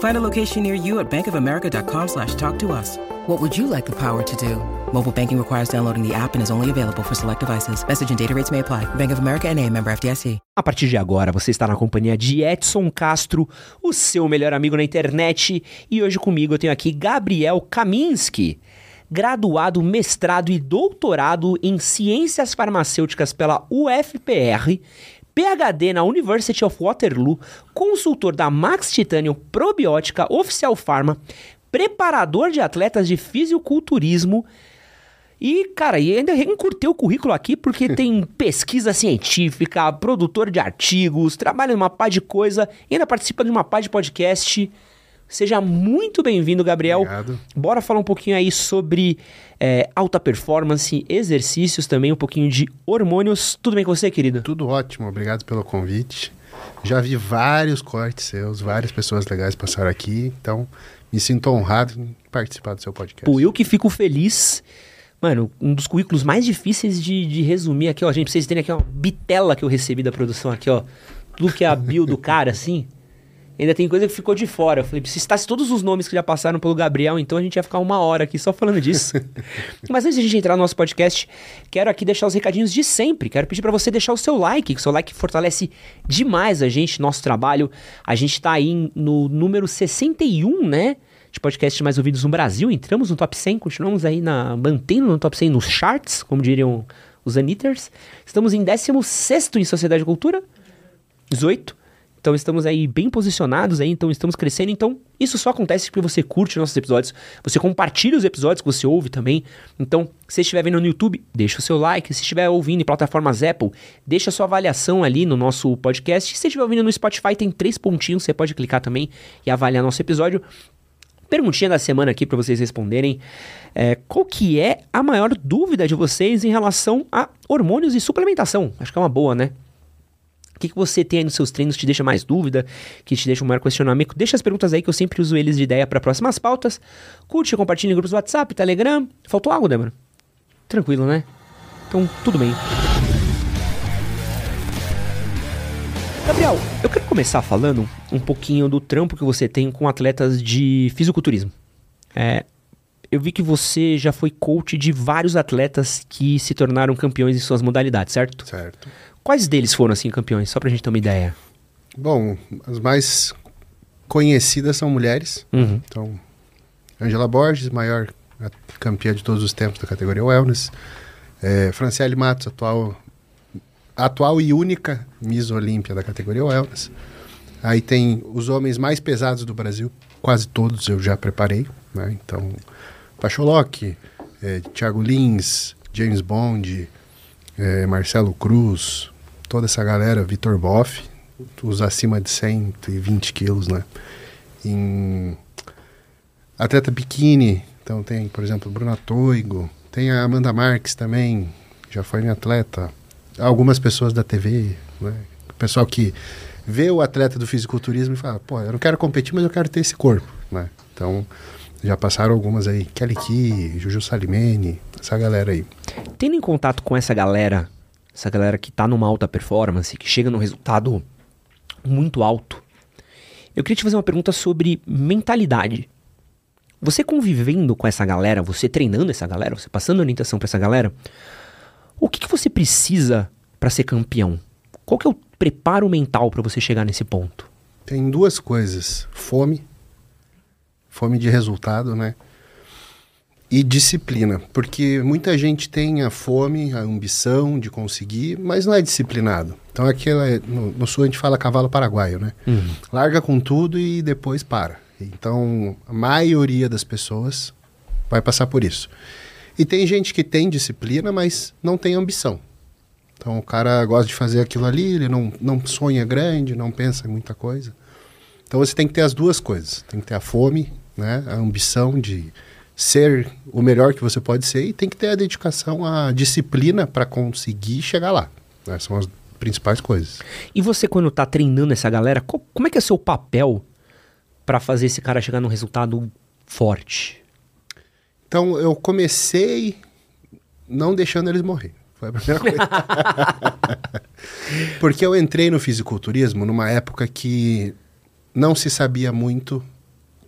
Find a location near you at bankofamerica.com slash talk to us. What would you like the power to do? Mobile banking requires downloading the app and is only available for select devices. Message and data rates may apply. Bank of America and a member FDIC. A partir de agora, você está na companhia de Edson Castro, o seu melhor amigo na internet. E hoje comigo eu tenho aqui Gabriel Kaminski, graduado, mestrado e doutorado em Ciências Farmacêuticas pela UFPR, PhD na University of Waterloo, consultor da Max Titanium Probiótica Oficial Pharma, preparador de atletas de fisiculturismo. E, cara, e ainda encurtei o currículo aqui porque tem pesquisa científica, produtor de artigos, trabalha numa pá de coisa, e ainda participa de uma pá de podcast. Seja muito bem-vindo, Gabriel. Obrigado. Bora falar um pouquinho aí sobre é, alta performance, exercícios também, um pouquinho de hormônios. Tudo bem com você, querido? Tudo ótimo, obrigado pelo convite. Já vi vários cortes seus, várias pessoas legais passaram aqui, então me sinto honrado em participar do seu podcast. Pô, eu que fico feliz. Mano, um dos currículos mais difíceis de, de resumir aqui, ó. Gente, pra vocês terem aqui uma bitela que eu recebi da produção aqui, ó. Tudo que é a bio do cara, assim. Ainda tem coisa que ficou de fora. Eu falei, se citasse todos os nomes que já passaram pelo Gabriel, então a gente ia ficar uma hora aqui só falando disso. Mas antes de a gente entrar no nosso podcast, quero aqui deixar os recadinhos de sempre. Quero pedir para você deixar o seu like, que o seu like fortalece demais a gente, nosso trabalho. A gente tá aí no número 61, né? De podcasts mais ouvidos no Brasil. Entramos no top 100, continuamos aí na, mantendo no top 100 nos charts, como diriam os Anitters. Estamos em 16 em Sociedade e Cultura. 18. Então estamos aí bem posicionados aí, então estamos crescendo. Então isso só acontece porque você curte nossos episódios, você compartilha os episódios que você ouve também. Então, se estiver vendo no YouTube, deixa o seu like. Se estiver ouvindo em plataformas Apple, deixa a sua avaliação ali no nosso podcast. Se estiver ouvindo no Spotify, tem três pontinhos, você pode clicar também e avaliar nosso episódio. Perguntinha da semana aqui para vocês responderem. É, qual que é a maior dúvida de vocês em relação a hormônios e suplementação? Acho que é uma boa, né? O que, que você tem aí nos seus treinos que te deixa mais dúvida, que te deixa um maior questionamento? Deixa as perguntas aí que eu sempre uso eles de ideia para próximas pautas. Curte, compartilhe em grupos WhatsApp, Telegram. Faltou algo, Débora? Tranquilo, né? Então, tudo bem. Gabriel, eu quero começar falando um pouquinho do trampo que você tem com atletas de fisiculturismo. É, eu vi que você já foi coach de vários atletas que se tornaram campeões em suas modalidades, certo? Certo. Quais deles foram, assim, campeões? Só pra gente ter uma ideia. Bom, as mais conhecidas são mulheres. Uhum. Então, Angela Borges, maior campeã de todos os tempos da categoria Wellness. É, Franciele Matos, atual, atual e única Miss Olímpia da categoria Wellness. Aí tem os homens mais pesados do Brasil, quase todos eu já preparei. Né? Então, Pacholoc, é, Thiago Lins, James Bond, é, Marcelo Cruz, toda essa galera, Vitor Boff, os acima de 120 quilos, né? Em atleta biquíni, então tem, por exemplo, Bruna Toigo, tem a Amanda Marques também, já foi minha atleta. Algumas pessoas da TV, né? O pessoal que vê o atleta do fisiculturismo e fala, pô, eu não quero competir, mas eu quero ter esse corpo, né? Então, já passaram algumas aí, Kelly Key, Juju Salimene, essa galera aí. Tendo em contato com essa galera, essa galera que tá numa alta performance, que chega num resultado muito alto, eu queria te fazer uma pergunta sobre mentalidade. Você convivendo com essa galera, você treinando essa galera, você passando orientação para essa galera, o que, que você precisa para ser campeão? Qual que é o preparo mental para você chegar nesse ponto? Tem duas coisas: fome, fome de resultado, né? E disciplina, porque muita gente tem a fome, a ambição de conseguir, mas não é disciplinado. Então aquilo é, no, no sul a gente fala cavalo paraguaio, né? Uhum. Larga com tudo e depois para. Então a maioria das pessoas vai passar por isso. E tem gente que tem disciplina, mas não tem ambição. Então o cara gosta de fazer aquilo ali, ele não, não sonha grande, não pensa em muita coisa. Então você tem que ter as duas coisas. Tem que ter a fome, né? a ambição de ser o melhor que você pode ser e tem que ter a dedicação, a disciplina para conseguir chegar lá. Né? São as principais coisas. E você, quando tá treinando essa galera, co- como é que é o seu papel pra fazer esse cara chegar num resultado forte? Então eu comecei não deixando eles morrer. Foi a primeira coisa. Porque eu entrei no fisiculturismo numa época que não se sabia muito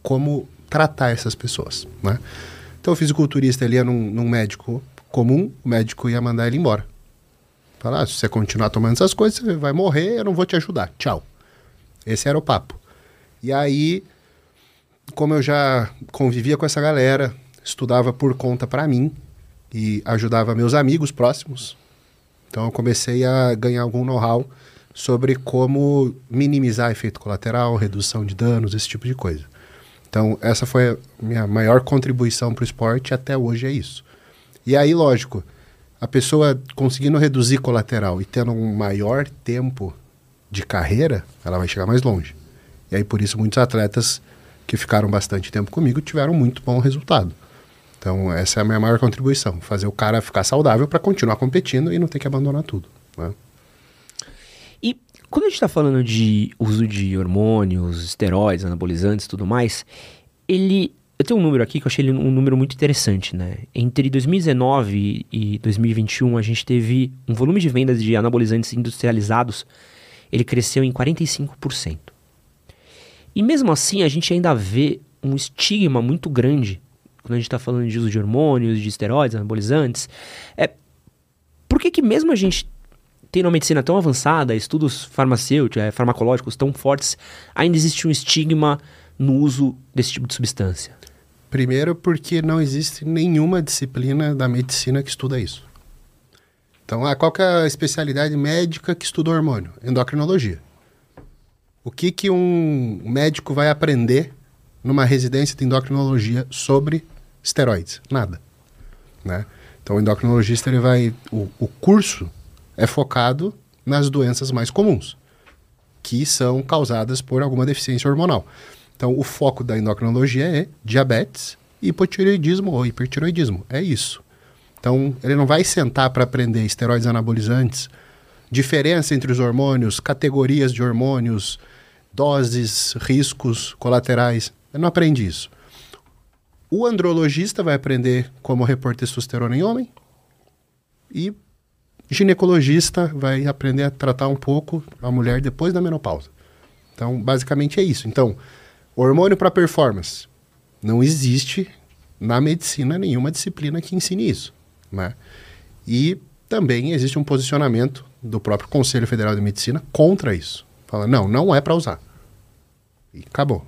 como tratar essas pessoas, né? Então o fisiculturista ele ia num, num médico comum, o médico ia mandar ele embora. Falar, ah, se você continuar tomando essas coisas, você vai morrer, eu não vou te ajudar. Tchau. Esse era o papo. E aí, como eu já convivia com essa galera, estudava por conta para mim e ajudava meus amigos próximos, então eu comecei a ganhar algum know-how sobre como minimizar efeito colateral, redução de danos, esse tipo de coisa. Então, essa foi a minha maior contribuição para o esporte até hoje é isso. E aí, lógico, a pessoa conseguindo reduzir colateral e tendo um maior tempo de carreira, ela vai chegar mais longe. E aí, por isso, muitos atletas que ficaram bastante tempo comigo tiveram muito bom resultado. Então, essa é a minha maior contribuição: fazer o cara ficar saudável para continuar competindo e não ter que abandonar tudo. Né? Quando a gente tá falando de uso de hormônios, esteroides, anabolizantes e tudo mais, ele. Eu tenho um número aqui que eu achei um número muito interessante, né? Entre 2019 e 2021, a gente teve um volume de vendas de anabolizantes industrializados, ele cresceu em 45%. E mesmo assim, a gente ainda vê um estigma muito grande quando a gente está falando de uso de hormônios, de esteroides, anabolizantes. É, por que que mesmo a gente tendo uma medicina tão avançada, estudos farmacêuticos, é, farmacológicos tão fortes, ainda existe um estigma no uso desse tipo de substância? Primeiro, porque não existe nenhuma disciplina da medicina que estuda isso. Então, ah, qual é a especialidade médica que estuda hormônio? Endocrinologia. O que, que um médico vai aprender numa residência de endocrinologia sobre esteroides? Nada. Né? Então, o endocrinologista ele vai. O, o curso é focado nas doenças mais comuns, que são causadas por alguma deficiência hormonal. Então, o foco da endocrinologia é diabetes, hipotireoidismo ou hipertireoidismo. É isso. Então, ele não vai sentar para aprender esteroides anabolizantes, diferença entre os hormônios, categorias de hormônios, doses, riscos colaterais. Ele não aprende isso. O andrologista vai aprender como repor testosterona em homem e ginecologista vai aprender a tratar um pouco a mulher depois da menopausa. Então, basicamente é isso. Então, hormônio para performance. Não existe na medicina nenhuma disciplina que ensine isso. Né? E também existe um posicionamento do próprio Conselho Federal de Medicina contra isso. Fala, não, não é para usar. E acabou.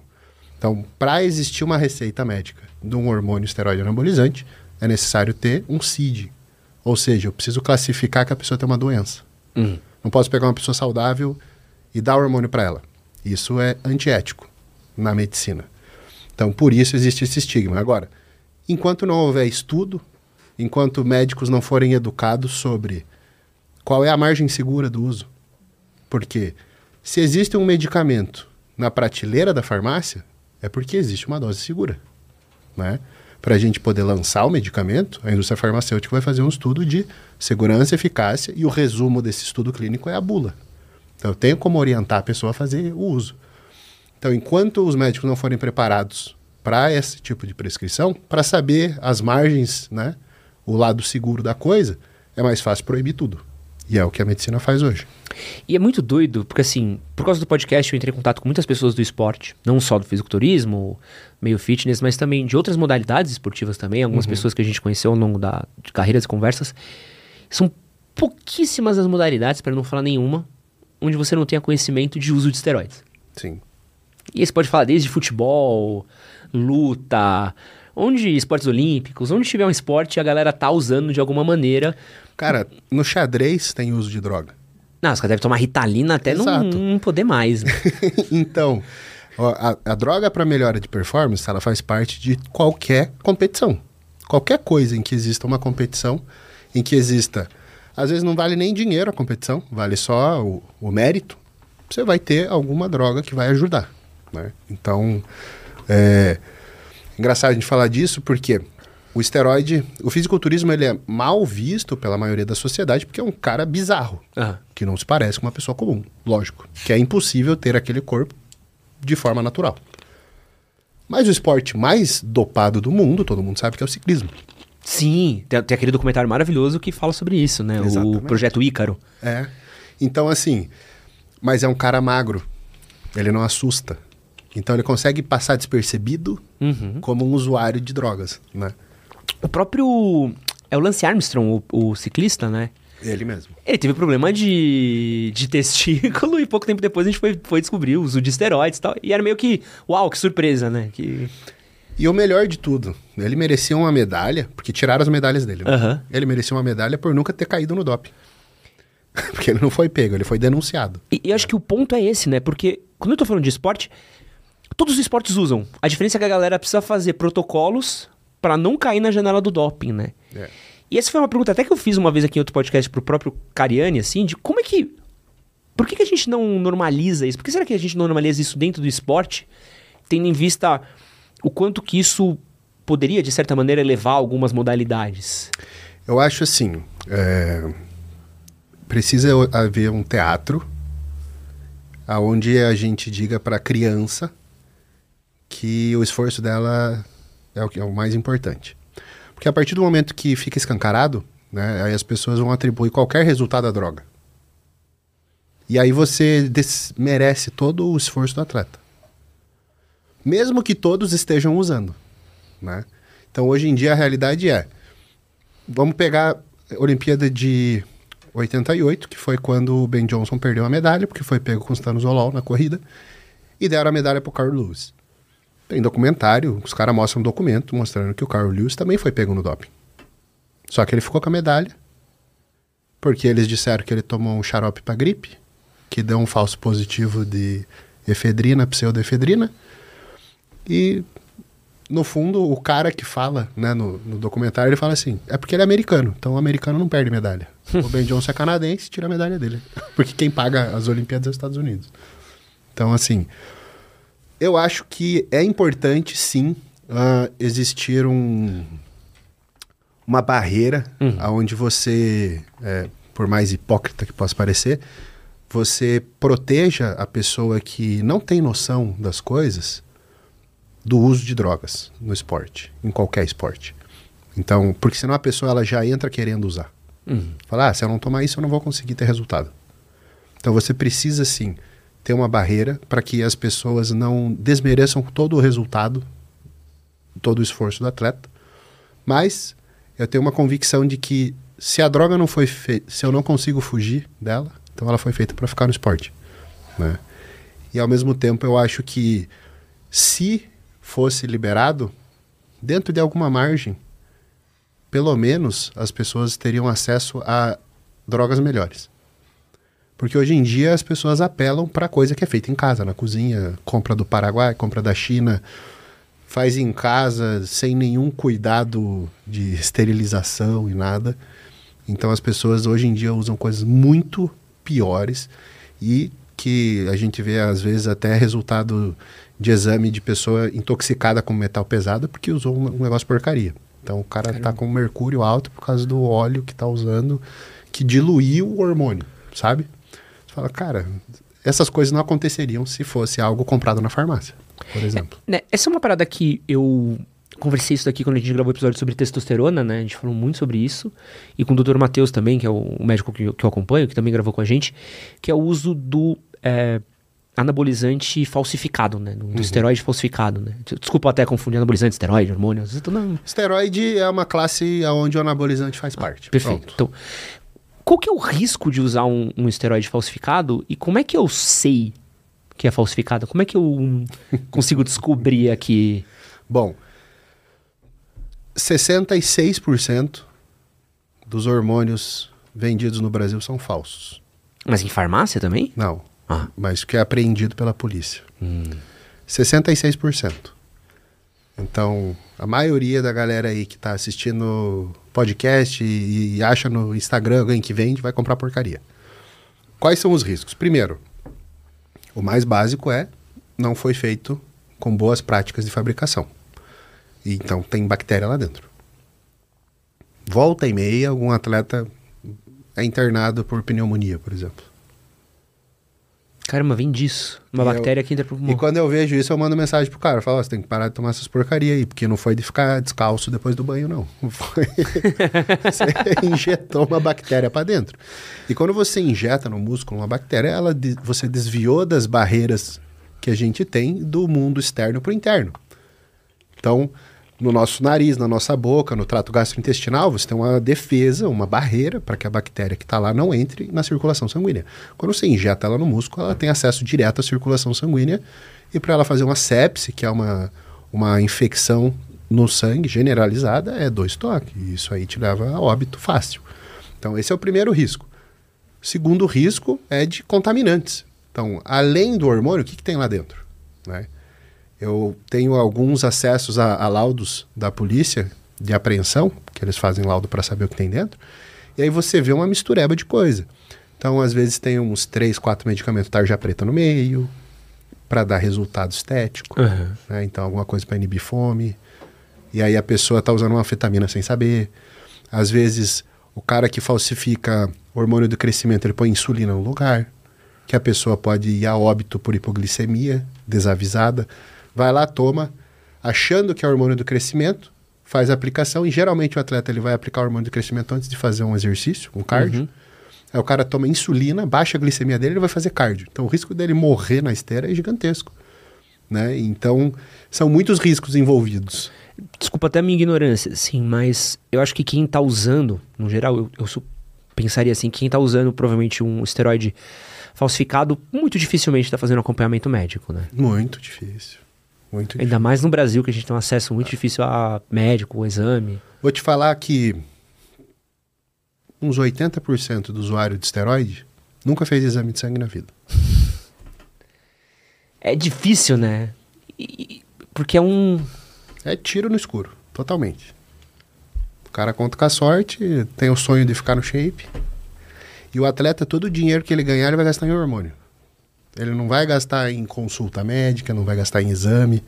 Então, para existir uma receita médica de um hormônio esteroide anabolizante, é necessário ter um CID. Ou seja, eu preciso classificar que a pessoa tem uma doença. Uhum. Não posso pegar uma pessoa saudável e dar hormônio para ela. Isso é antiético na medicina. Então, por isso existe esse estigma. Agora, enquanto não houver estudo, enquanto médicos não forem educados sobre qual é a margem segura do uso, porque se existe um medicamento na prateleira da farmácia, é porque existe uma dose segura. Né? Para a gente poder lançar o medicamento, a indústria farmacêutica vai fazer um estudo de segurança eficácia, e o resumo desse estudo clínico é a bula. Então, eu tenho como orientar a pessoa a fazer o uso. Então, enquanto os médicos não forem preparados para esse tipo de prescrição, para saber as margens, né, o lado seguro da coisa, é mais fácil proibir tudo. E é o que a medicina faz hoje. E é muito doido, porque assim, por causa do podcast eu entrei em contato com muitas pessoas do esporte, não só do fisiculturismo, meio fitness, mas também de outras modalidades esportivas também, algumas pessoas que a gente conheceu ao longo da, de carreiras e conversas. São pouquíssimas as modalidades, para não falar nenhuma, onde você não tenha conhecimento de uso de esteroides. Sim. E aí você pode falar desde futebol, luta, onde esportes olímpicos, onde tiver um esporte a galera tá usando de alguma maneira. Cara, no xadrez tem uso de droga. Não, os caras devem tomar ritalina até não, não poder mais. né? então, ó, a, a droga para melhora de performance, ela faz parte de qualquer competição. Qualquer coisa em que exista uma competição, em que exista. Às vezes não vale nem dinheiro a competição, vale só o, o mérito. Você vai ter alguma droga que vai ajudar. Né? Então, é engraçado a gente falar disso porque o esteroide, o fisiculturismo, ele é mal visto pela maioria da sociedade porque é um cara bizarro Aham. que não se parece com uma pessoa comum, lógico. Que é impossível ter aquele corpo de forma natural. Mas o esporte mais dopado do mundo, todo mundo sabe que é o ciclismo. Sim, tem, tem aquele documentário maravilhoso que fala sobre isso, né? O Exatamente. Projeto Ícaro. É. Então, assim, mas é um cara magro. Ele não assusta. Então ele consegue passar despercebido Uhum. como um usuário de drogas, né? O próprio. É o Lance Armstrong, o, o ciclista, né? Ele mesmo. Ele teve problema de, de testículo e pouco tempo depois a gente foi, foi descobrir o uso de esteroides e tal. E era meio que, uau, que surpresa, né? Que... E o melhor de tudo, ele merecia uma medalha, porque tiraram as medalhas dele. né? Aham. Ele merecia uma medalha por nunca ter caído no doping. porque ele não foi pego, ele foi denunciado. E, e eu acho que o ponto é esse, né? Porque quando eu tô falando de esporte, todos os esportes usam. A diferença é que a galera precisa fazer protocolos pra não cair na janela do doping, né? É. E essa foi uma pergunta até que eu fiz uma vez aqui em outro podcast pro próprio Cariani, assim, de como é que. Por que, que a gente não normaliza isso? Por que será que a gente não normaliza isso dentro do esporte, tendo em vista o quanto que isso poderia, de certa maneira, elevar algumas modalidades? Eu acho assim, é, precisa haver um teatro aonde a gente diga para a criança que o esforço dela é o, que é o mais importante. Porque a partir do momento que fica escancarado, né, aí as pessoas vão atribuir qualquer resultado à droga. E aí você desmerece todo o esforço do atleta. Mesmo que todos estejam usando. Né? Então hoje em dia a realidade é, Vamos pegar a Olimpíada de 88, que foi quando o Ben Johnson perdeu a medalha, porque foi pego com os Tanuzolol na corrida, e deram a medalha pro Carl Lewis. Tem documentário, os caras mostram um documento mostrando que o Carl Lewis também foi pego no doping. Só que ele ficou com a medalha, porque eles disseram que ele tomou um xarope para gripe, que deu um falso positivo de efedrina, pseudoefedrina, e no fundo, o cara que fala, né, no, no documentário, ele fala assim: é porque ele é americano, então o americano não perde medalha. o Ben Johnson é canadense, tira a medalha dele. Porque quem paga as Olimpíadas é os Estados Unidos. Então, assim, eu acho que é importante, sim, ah, existir um, uma barreira aonde você, é, por mais hipócrita que possa parecer, você proteja a pessoa que não tem noção das coisas do uso de drogas no esporte, em qualquer esporte. Então, porque senão a pessoa ela já entra querendo usar. Fala, ah, se eu não tomar isso, eu não vou conseguir ter resultado. Então você precisa sim ter uma barreira para que as pessoas não desmereçam todo o resultado, todo o esforço do atleta. Mas eu tenho uma convicção de que se a droga não foi feita, se eu não consigo fugir dela, então ela foi feita para ficar no esporte, né? E ao mesmo tempo eu acho que se fosse liberado dentro de alguma margem, pelo menos as pessoas teriam acesso a drogas melhores. Porque hoje em dia as pessoas apelam para coisa que é feita em casa, na cozinha, compra do Paraguai, compra da China, faz em casa sem nenhum cuidado de esterilização e nada. Então as pessoas hoje em dia usam coisas muito piores e que a gente vê às vezes até resultado de exame de pessoa intoxicada com metal pesado porque usou um, um negócio porcaria. Então o cara tá com mercúrio alto por causa do óleo que tá usando que diluiu o hormônio, sabe? Fala, cara, essas coisas não aconteceriam se fosse algo comprado na farmácia, por exemplo. Né, essa é uma parada que eu conversei isso daqui quando a gente gravou o episódio sobre testosterona, né? A gente falou muito sobre isso. E com o Dr. Matheus também, que é o médico que, eu- que eu acompanho, que também gravou com a gente, que é o uso do é, anabolizante falsificado, né? Do, do esteroide falsificado, né? Desculpa até confundir anabolizante, esteroide, hormônio. na- Esteroide é uma classe onde o anabolizante faz parte. Perfeito. Pronto. Então, qual que é o risco de usar um, um esteroide falsificado e como é que eu sei que é falsificado? Como é que eu hum, consigo descobrir aqui? Bom, 66% dos hormônios vendidos no Brasil são falsos. Mas em farmácia também? Não. Ah. Mas que é apreendido pela polícia. 66%. Então, a maioria da galera aí que tá assistindo podcast e, e acha no Instagram alguém que vende, vai comprar porcaria. Quais são os riscos? Primeiro, o mais básico é não foi feito com boas práticas de fabricação. Então tem bactéria lá dentro. Volta e meia, algum atleta é internado por pneumonia, por exemplo. Caramba, vem disso. Uma E eu- bactéria que entra pro E pulmão. quando eu vejo isso, eu mando mensagem pro cara. Eu falo, ó, você tem que parar de tomar essas porcaria aí, porque não foi de ficar descalço depois do banho, não. Foi... você injetou uma bactéria para dentro. E quando você injeta no músculo uma bactéria, ela de- você desviou das barreiras que a gente tem do mundo externo pro interno. Então, no nosso nariz, na nossa boca, no trato gastrointestinal, você tem uma defesa, uma barreira para que a bactéria que está lá não entre na circulação sanguínea. Quando você injeta ela no músculo, ela tem acesso direto à circulação sanguínea e para ela fazer uma sepse, que é uma, uma infecção no sangue generalizada, é dois toques. E isso aí te leva a óbito fácil. Então, esse é o primeiro risco. Segundo risco é de contaminantes. Então, além do hormônio, o que, que tem lá dentro? Né? Eu tenho alguns acessos a, a laudos da polícia de apreensão, que eles fazem laudo para saber o que tem dentro, e aí você vê uma mistureba de coisa. Então, às vezes, tem uns três, quatro medicamentos tarja preta no meio, para dar resultado estético. Aham. né? Então, alguma coisa para inibir fome. E aí a pessoa está usando uma anfetamina sem saber. Às vezes, o cara que falsifica hormônio do crescimento, ele põe insulina no lugar, que a pessoa pode ir a óbito por hipoglicemia desavisada. Vai lá, toma, achando que é hormônio do crescimento, faz a aplicação e geralmente o atleta ele vai aplicar o hormônio do crescimento antes de fazer um exercício, um cardio. Aí o cara toma insulina, baixa a glicemia dele, ele vai fazer cardio. Então o risco dele morrer na esteira é gigantesco. Né? Então, são muitos riscos envolvidos. Desculpa até a minha ignorância, sim, mas eu acho que quem tá usando, no geral, eu, eu pensaria assim, quem tá usando provavelmente um esteroide falsificado, muito dificilmente tá fazendo acompanhamento médico, né? Muito difícil. Muito difícil. Ainda mais no Brasil, que a gente tem um acesso muito difícil a médico, exame. Vou te falar que uns 80% do usuário de esteroide nunca fez exame de sangue na vida. É difícil, né? E- porque é um. É tiro no escuro, totalmente. O cara conta com a sorte, tem o sonho de ficar no shape. E o atleta, todo o dinheiro que ele ganhar, ele vai gastar em hormônio. Ele não vai gastar em consulta médica, não vai gastar em exame,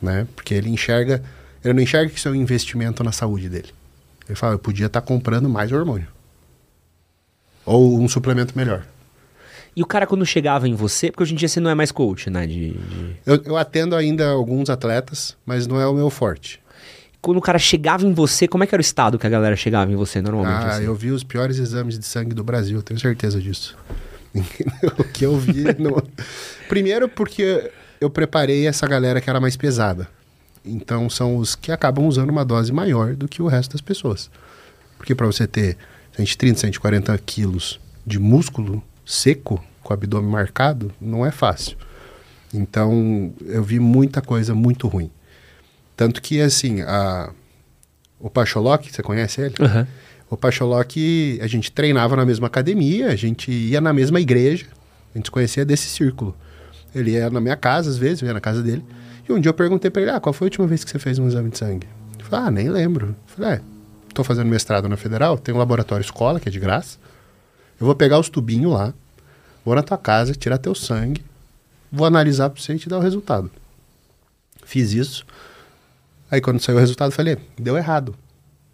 né? Porque ele enxerga, ele não enxerga que isso é um investimento na saúde dele. Ele fala, eu podia estar comprando mais hormônio. Ou um suplemento melhor. E o cara, quando chegava em você, porque hoje em dia você não é mais coach, né? De, de- Eu, eu atendo ainda alguns atletas, mas não é o meu forte. Quando o cara chegava em você, como é que era o estado que a galera chegava em você normalmente? Ah, assim? eu vi os piores exames de sangue do Brasil, tenho certeza disso. o que eu vi. não- Primeiro, porque eu preparei essa galera que era mais pesada. Então, são os que acabam usando uma dose maior do que o resto das pessoas. Porque para você ter 130, 140 quilos de músculo seco, com o abdômen marcado, não é fácil. Então, eu vi muita coisa muito ruim. Tanto que, assim, a... o Pacholok, você conhece ele? Aham. O Pacholok, a gente treinava na mesma academia, a gente ia na mesma igreja, a gente se conhecia desse círculo. Ele ia na minha casa, às vezes, eu ia na casa dele. E um dia eu perguntei pra ele, ah, qual foi a última vez que você fez um exame de sangue? Ele falou, ah, nem lembro. Eu falei, é, tô fazendo mestrado na Federal, tem um laboratório escola, que é de graça. Eu vou pegar os tubinhos lá, vou na tua casa, tirar teu sangue, vou analisar pra você e te dar o resultado. Fiz isso. Aí quando saiu o resultado, eu falei, deu errado.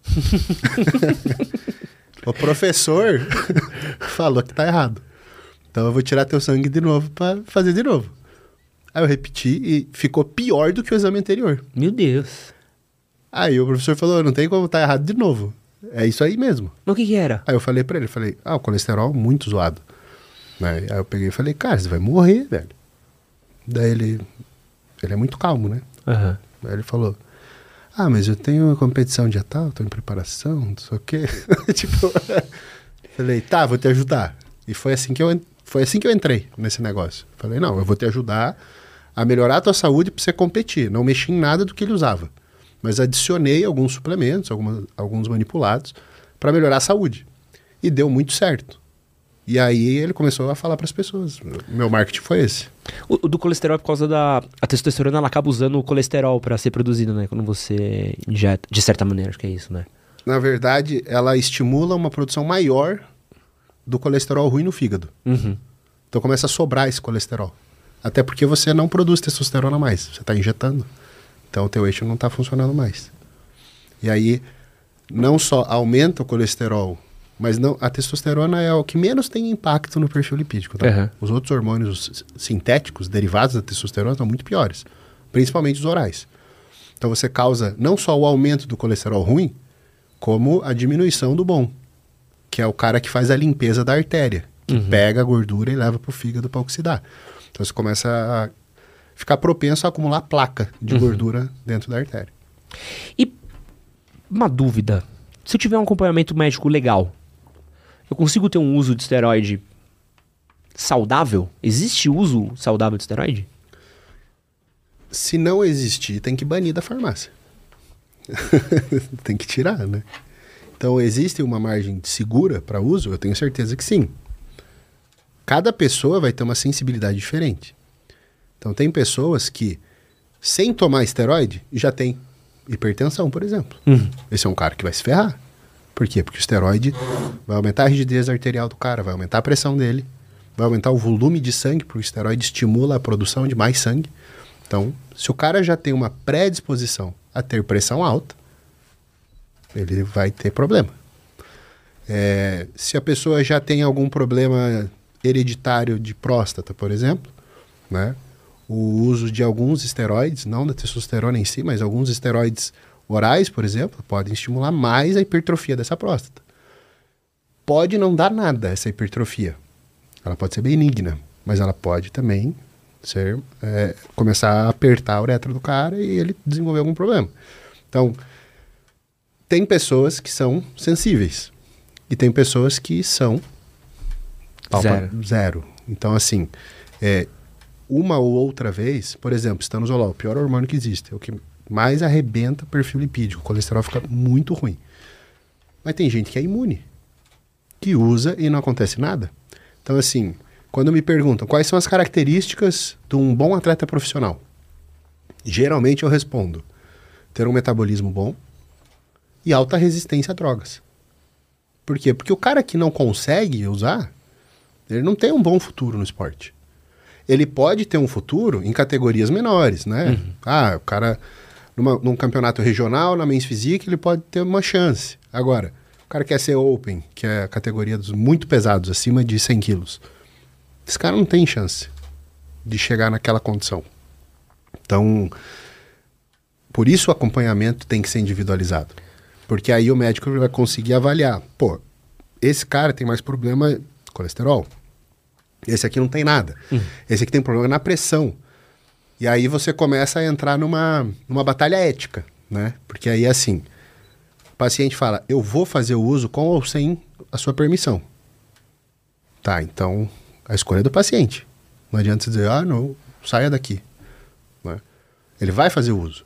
o professor falou que tá errado. Então eu vou tirar teu sangue de novo pra fazer de novo. Aí eu repeti e ficou pior do que o exame anterior. Meu Deus. Aí o professor falou, não tem como tá errado de novo. É isso aí mesmo. Mas o que que era? Aí eu falei pra ele, falei, ah, o colesterol muito zoado. Né? Aí eu peguei e falei, cara, você vai morrer, velho. Daí ele, ele é muito calmo, né? Aham. Aí ele falou, ah, mas eu tenho uma competição dia tal, tô em preparação, não sei o quê. tipo, falei, tá, vou te ajudar. E foi assim que eu, foi assim que eu entrei nesse negócio. Falei, não, eu vou te ajudar a melhorar a tua saúde pra você competir. Não mexi em nada do que ele usava. Mas adicionei alguns suplementos, alguma, alguns manipulados, para melhorar a saúde. E deu muito certo. E aí ele começou a falar para as pessoas. Meu marketing foi esse. O, o do colesterol é por causa da. A testosterona ela acaba usando o colesterol para ser produzido, né? Quando você injeta. De certa maneira, acho que é isso, né? Na verdade, ela estimula uma produção maior do colesterol ruim no fígado. Uhum. Então começa a sobrar esse colesterol. Até porque você não produz testosterona mais, você está injetando. Então o teu eixo não está funcionando mais. E aí, não só aumenta o colesterol, mas não a testosterona é o que menos tem impacto no perfil lipídico. Tá? Uhum. Os outros hormônios sintéticos, derivados da testosterona, estão muito piores. Principalmente os orais. Então você causa não só o aumento do colesterol ruim, como a diminuição do bom, que é o cara que faz a limpeza da artéria, que pega a gordura e leva para o fígado para oxidar. Então você começa a ficar propenso a acumular placa de gordura dentro da artéria. E uma dúvida. Se eu tiver um acompanhamento médico legal, eu consigo ter um uso de esteroide saudável? Existe uso saudável de esteroide? Se não existir, tem que banir da farmácia. tem que tirar, né? Então, existe uma margem segura para uso? Eu tenho certeza que sim. Cada pessoa vai ter uma sensibilidade diferente. Então, tem pessoas que, sem tomar esteroide, já tem hipertensão, por exemplo. Esse é um cara que vai se ferrar. Por quê? Porque o esteroide vai aumentar a rigidez arterial do cara, vai aumentar a pressão dele, vai aumentar o volume de sangue, porque o esteroide estimula a produção de mais sangue. Então, se o cara já tem uma predisposição a ter pressão alta, ele vai ter problema. É, se a pessoa já tem algum problema hereditário de próstata, por exemplo, né? o uso de alguns esteroides, não da testosterona em si, mas alguns esteroides orais, por exemplo, podem estimular mais a hipertrofia dessa próstata. Pode não dar nada essa hipertrofia. Ela pode ser benigna, mas ela pode também ser, é, começar a apertar a uretra do cara e ele desenvolver algum problema. Então, tem pessoas que são sensíveis e tem pessoas que são Zero. zero. Então, assim, é, uma ou outra vez, por exemplo, estanozolol, o pior hormônio que existe, é o que mais arrebenta o perfil lipídico, o colesterol fica muito ruim. Mas tem gente que é imune, que usa e não acontece nada. Então, assim, quando me perguntam quais são as características de um bom atleta profissional, geralmente eu respondo: ter um metabolismo bom e alta resistência a drogas. Por quê? Porque o cara que não consegue usar, ele não tem um bom futuro no esporte. Ele pode ter um futuro em categorias menores, né? Ah, o cara, numa- num campeonato regional, na Men's Physique, ele pode ter uma chance. Agora, o cara quer ser Open, que é a categoria dos muito pesados, acima de 100 quilos. Esse cara não tem chance de chegar naquela condição. Então, por isso o acompanhamento tem que ser individualizado. Porque aí o médico vai conseguir avaliar. Pô, esse cara tem mais problema colesterol. Esse aqui não tem nada. Esse aqui tem problema na pressão. E aí você começa a entrar numa, numa batalha ética, né? Porque aí, assim, o paciente fala, eu vou fazer o uso com ou sem a sua permissão. Tá, então a escolha é do paciente. Não adianta você dizer, ah, não, saia daqui. né? Ele vai fazer o uso.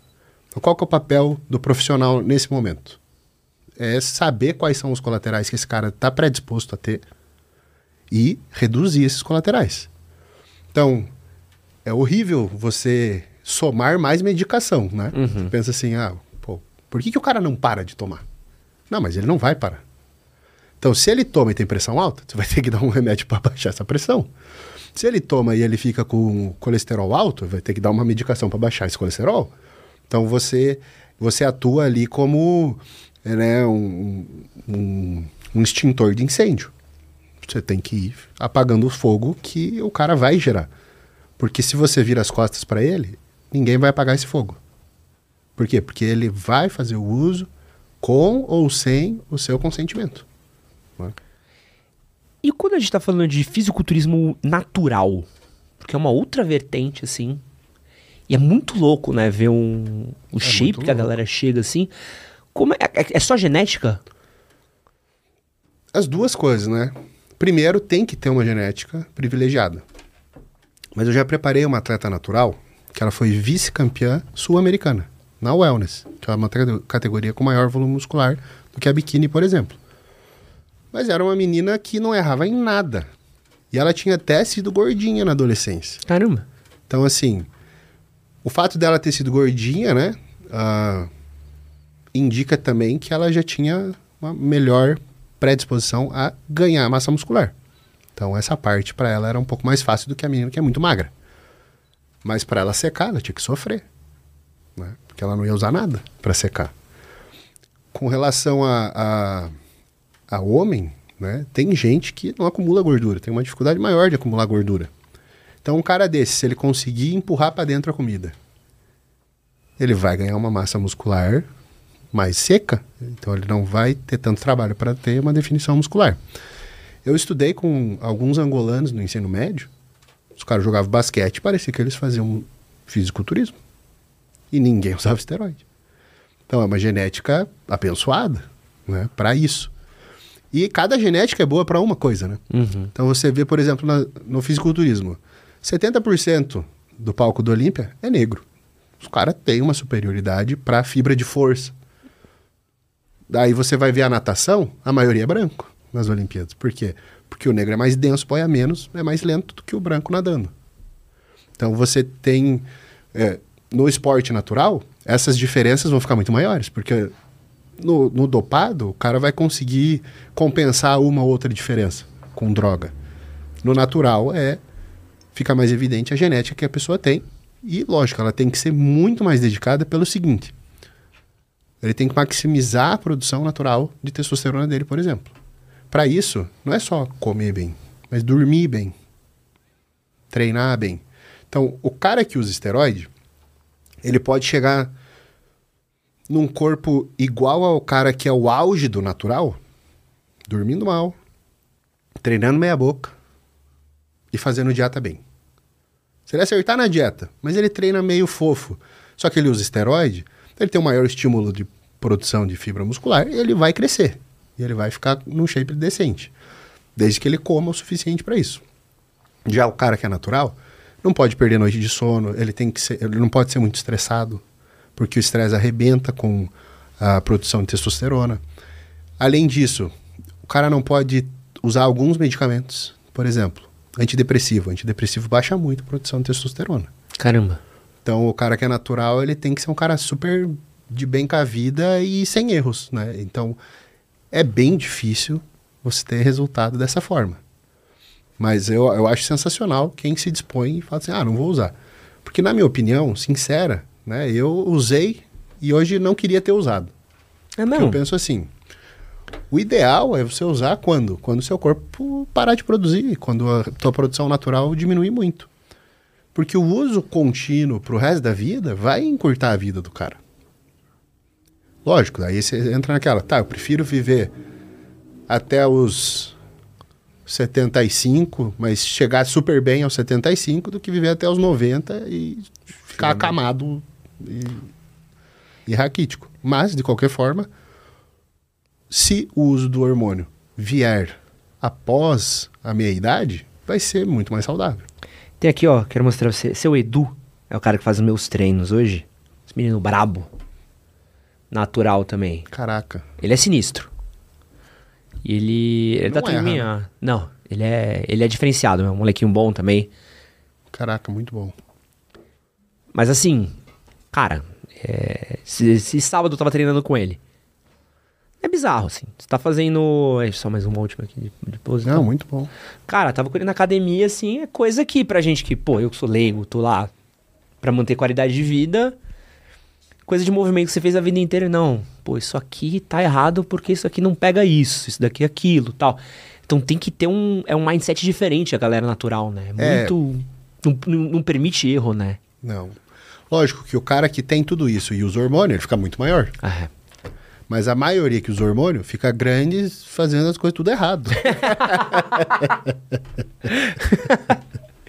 Então, qual que é o papel do profissional nesse momento? É saber quais são os colaterais que esse cara está predisposto a ter e reduzir esses colaterais. Então, é horrível você somar mais medicação, né? Você pensa assim, ah, pô, por que, que o cara não para de tomar? Não, mas ele não vai parar. Então, se ele toma e tem pressão alta, você vai ter que dar um remédio para baixar essa pressão. Se ele toma e ele fica com colesterol alto, vai ter que dar uma medicação para baixar esse colesterol. Então, você, você atua ali como é, né, um, um, um extintor de incêndio. Você tem que ir apagando o fogo que o cara vai gerar. Porque se você vira as costas para ele, ninguém vai apagar esse fogo. Por quê? Porque ele vai fazer o uso com ou sem o seu consentimento. né? E quando a gente tá falando de fisiculturismo natural, porque é uma outra vertente, assim, e é muito louco, né, ver um, o shape muito que a galera chega assim. Como é, é, é só genética? As duas coisas, né? Primeiro, tem que ter uma genética privilegiada. Mas eu já preparei uma atleta natural que ela foi vice-campeã sul-americana na wellness, que é uma te- categoria com maior volume muscular do que a biquíni, por exemplo. Mas era uma menina que não errava em nada. E ela tinha até sido gordinha na adolescência. Caramba. Então, assim, o fato dela ter sido gordinha, né? ah, indica também que ela já tinha uma melhor predisposição a ganhar massa muscular. Então, essa parte para ela era um pouco mais fácil do que a menina que é muito magra. Mas para ela secar, ela tinha que sofrer. Né? Porque ela não ia usar nada para secar. Com relação a, a, a homem, né? tem gente que não acumula gordura, tem uma dificuldade maior de acumular gordura. Então, um cara desse, se ele conseguir empurrar para dentro a comida, ele vai ganhar uma massa muscular mais seca, então ele não vai ter tanto trabalho para ter uma definição muscular. Eu estudei com alguns angolanos no ensino médio, os caras jogavam basquete, parecia que eles faziam fisiculturismo. E ninguém usava esteroide. Então é uma genética abençoada, né, para isso. E cada genética é boa para uma coisa, né? Então você vê, por exemplo, na- no fisiculturismo, 70% do palco do Olímpia é negro. Os caras têm uma superioridade para fibra de força. Daí você vai ver a natação, a maioria é branco nas Olimpíadas. Por quê? Porque o negro é mais denso, boia menos, é mais lento do que o branco nadando. Então você tem. é, no esporte natural, essas diferenças vão ficar muito maiores, porque no, no dopado, o cara vai conseguir compensar uma ou outra diferença com droga. No natural, é. Fica mais evidente a genética que a pessoa tem. E, lógico, ela tem que ser muito mais dedicada pelo seguinte: ele tem que maximizar a produção natural de testosterona dele, por exemplo. Para isso, não é só comer bem, mas dormir bem, treinar bem. Então, o cara que usa esteroide, ele pode chegar num corpo igual ao cara que é o auge do natural, dormindo mal, treinando meia boca e fazendo dieta bem. Se ele acertar na dieta, mas ele treina meio fofo, só que ele usa esteroide, então ele tem um maior estímulo de produção de fibra muscular e ele vai crescer. E ele vai ficar num shape decente. Desde que ele coma o suficiente para isso. Já o cara que é natural, não pode perder noite de sono, ele tem que ser, ele não pode ser muito estressado, porque o estresse arrebenta com a produção de testosterona. Além disso, o cara não pode usar alguns medicamentos, por exemplo, antidepressivo. Antidepressivo baixa muito a produção de testosterona. Caramba. Então, o cara que é natural, ele tem que ser um cara super de bem com a vida e sem erros, né? Então, é bem difícil você ter resultado dessa forma. Mas eu, eu acho sensacional quem se dispõe e fala assim, ah, não vou usar. Porque, na minha opinião, sincera, né? Eu usei e hoje não queria ter usado. É Porque eu penso assim, o ideal é você usar quando? Quando o seu corpo parar de produzir, quando a tua produção natural diminuir muito. Porque o uso contínuo pro resto da vida vai encurtar a vida do cara. Lógico, aí você entra naquela, tá, eu prefiro viver até os 75, mas chegar super bem aos 75 do que viver até os 90 e ficar acamado e, e raquítico. Mas, de qualquer forma, se o uso do hormônio vier após a meia-idade, vai ser muito mais saudável. Tem aqui, ó, quero mostrar pra você. Seu Edu é o cara que faz os meus treinos hoje. Esse menino brabo. Natural também. Caraca. Ele é sinistro. E ele. Ele tá erra, turminha. Não, ele é, ele é diferenciado, é um molequinho bom também. Caraca, muito bom. Mas assim, cara, é, se, se sábado eu tava treinando com ele. É bizarro, assim. Você tá fazendo. É só mais uma última aqui de, de pose. Não, então. muito bom. Cara, tava com ele na academia, assim, é coisa que pra gente que, pô, eu que sou leigo, tô lá pra manter qualidade de vida. Coisa de movimento que você fez a vida inteira, não. Pô, isso aqui tá errado porque isso aqui não pega isso, isso daqui é aquilo, tal. Então tem que ter um, é um mindset diferente a galera natural, né? É. Muito. Não, não- não permite erro, né? Não. Lógico que o cara que tem tudo isso e usa hormônio, ele fica muito maior. Ah, é. Mas a maioria que usa hormônio fica grande fazendo as coisas tudo errado.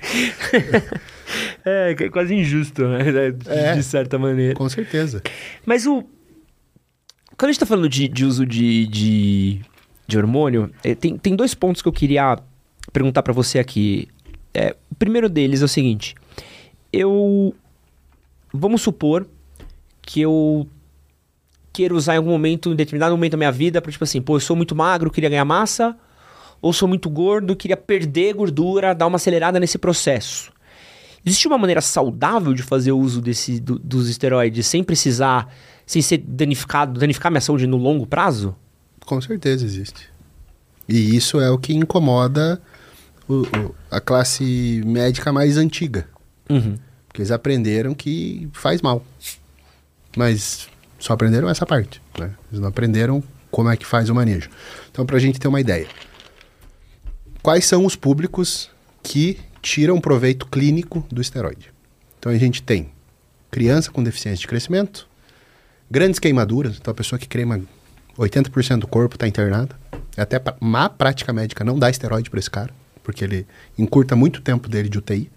É, é quase injusto, né? De, É. de certa maneira. Com certeza. Mas o. Quando a gente tá falando de, de uso de, de, de hormônio, eh, tem, tem dois pontos que eu queria perguntar pra você aqui. É, o primeiro deles é o seguinte: eu. Vamos supor que eu queira usar em algum momento, em determinado momento da minha vida, para tipo assim, pô, eu sou muito magro, queria ganhar massa, ou sou muito gordo, queria perder gordura, dar uma acelerada nesse processo. Existe uma maneira saudável de fazer uso desse, do, dos esteroides sem precisar, sem ser danificado, danificar minha saúde no longo prazo? Com certeza existe. E isso é o que incomoda o, o, a classe médica mais antiga. Uhum. Porque eles aprenderam que faz mal. Mas só aprenderam essa parte. Né? Eles não aprenderam como é que faz o manejo. Então, para a gente ter uma ideia. Quais são os públicos que tiram proveito clínico do esteroide? Então, a gente tem criança com deficiência de crescimento, grandes queimaduras. Então, a pessoa que queima 80% do corpo está internada. É até má prática médica não dar esteroide para esse cara, porque ele encurta muito o tempo dele de UTI.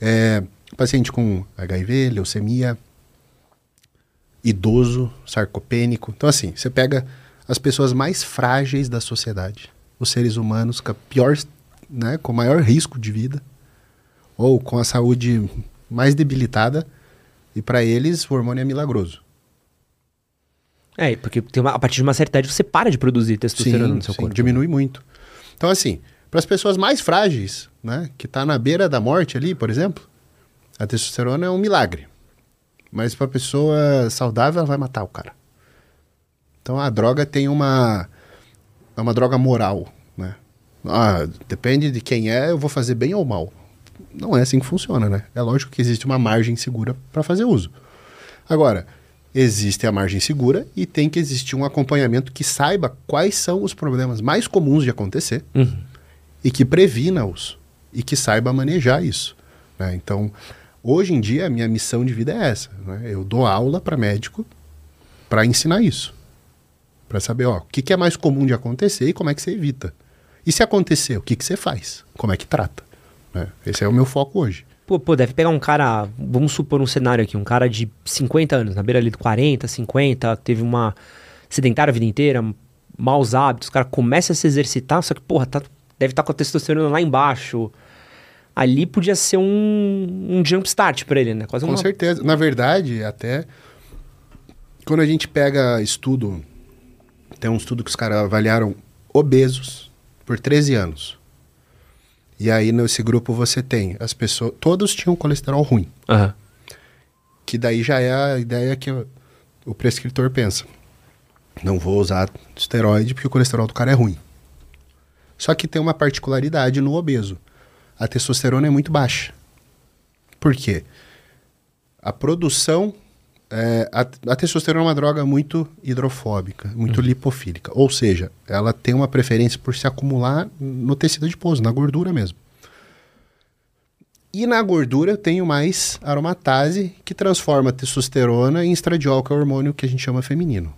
É, paciente com HIV, leucemia, idoso, sarcopênico. Então, assim, você pega as pessoas mais frágeis da sociedade, os seres humanos com a pior, né, com maior risco de vida, ou com a saúde mais debilitada, e para eles o hormônio é milagroso. É, porque uma, a partir de uma certa idade você para de produzir testosterona sim, no seu sim, corpo. diminui muito. Então, assim, para as pessoas mais frágeis, né, que tá na beira da morte ali, por exemplo, a testosterona é um milagre. Mas para pessoa saudável, ela vai matar o cara. Então a droga tem uma é uma droga moral? Ah, depende de quem é, eu vou fazer bem ou mal. Não é assim que funciona, né? É lógico que existe uma margem segura para fazer uso. Agora, existe a margem segura e tem que existir um acompanhamento que saiba quais são os problemas mais comuns de acontecer Uhum. e que previna-os e que saiba manejar isso. Né? Então, hoje em dia, a minha missão de vida é essa. Né? Eu dou aula para médico para ensinar isso. Para saber ó, o que, que é mais comum de acontecer e como é que você evita. E se acontecer, o que, que você faz? Como é que trata? Né? Esse é o meu foco hoje. Pô, pô, deve pegar um cara, vamos supor um cenário aqui, um cara de 50 anos, na beira ali do 40, 50, teve uma sedentária a vida inteira, maus hábitos, o cara começa a se exercitar, só que, porra, tá, deve estar com a testosterona lá embaixo. Ali podia ser um, um jump start pra ele, né? Quase Com uma... certeza. Na verdade, até quando a gente pega estudo, tem um estudo que os caras avaliaram obesos por 13 anos. E aí nesse grupo você tem as pessoas, todos tinham colesterol ruim, Aham. que daí já é a ideia que o, o prescritor pensa. Não vou usar esteroide porque o colesterol do cara é ruim. Só que tem uma particularidade no obeso. A testosterona é muito baixa. Por quê? A produção. É, a, a testosterona é uma droga muito hidrofóbica, muito lipofílica. Ou seja, ela tem uma preferência por se acumular no tecido adiposo, na gordura mesmo. E na gordura eu tenho mais aromatase, que transforma a testosterona em estradiol, que é o hormônio que a gente chama feminino.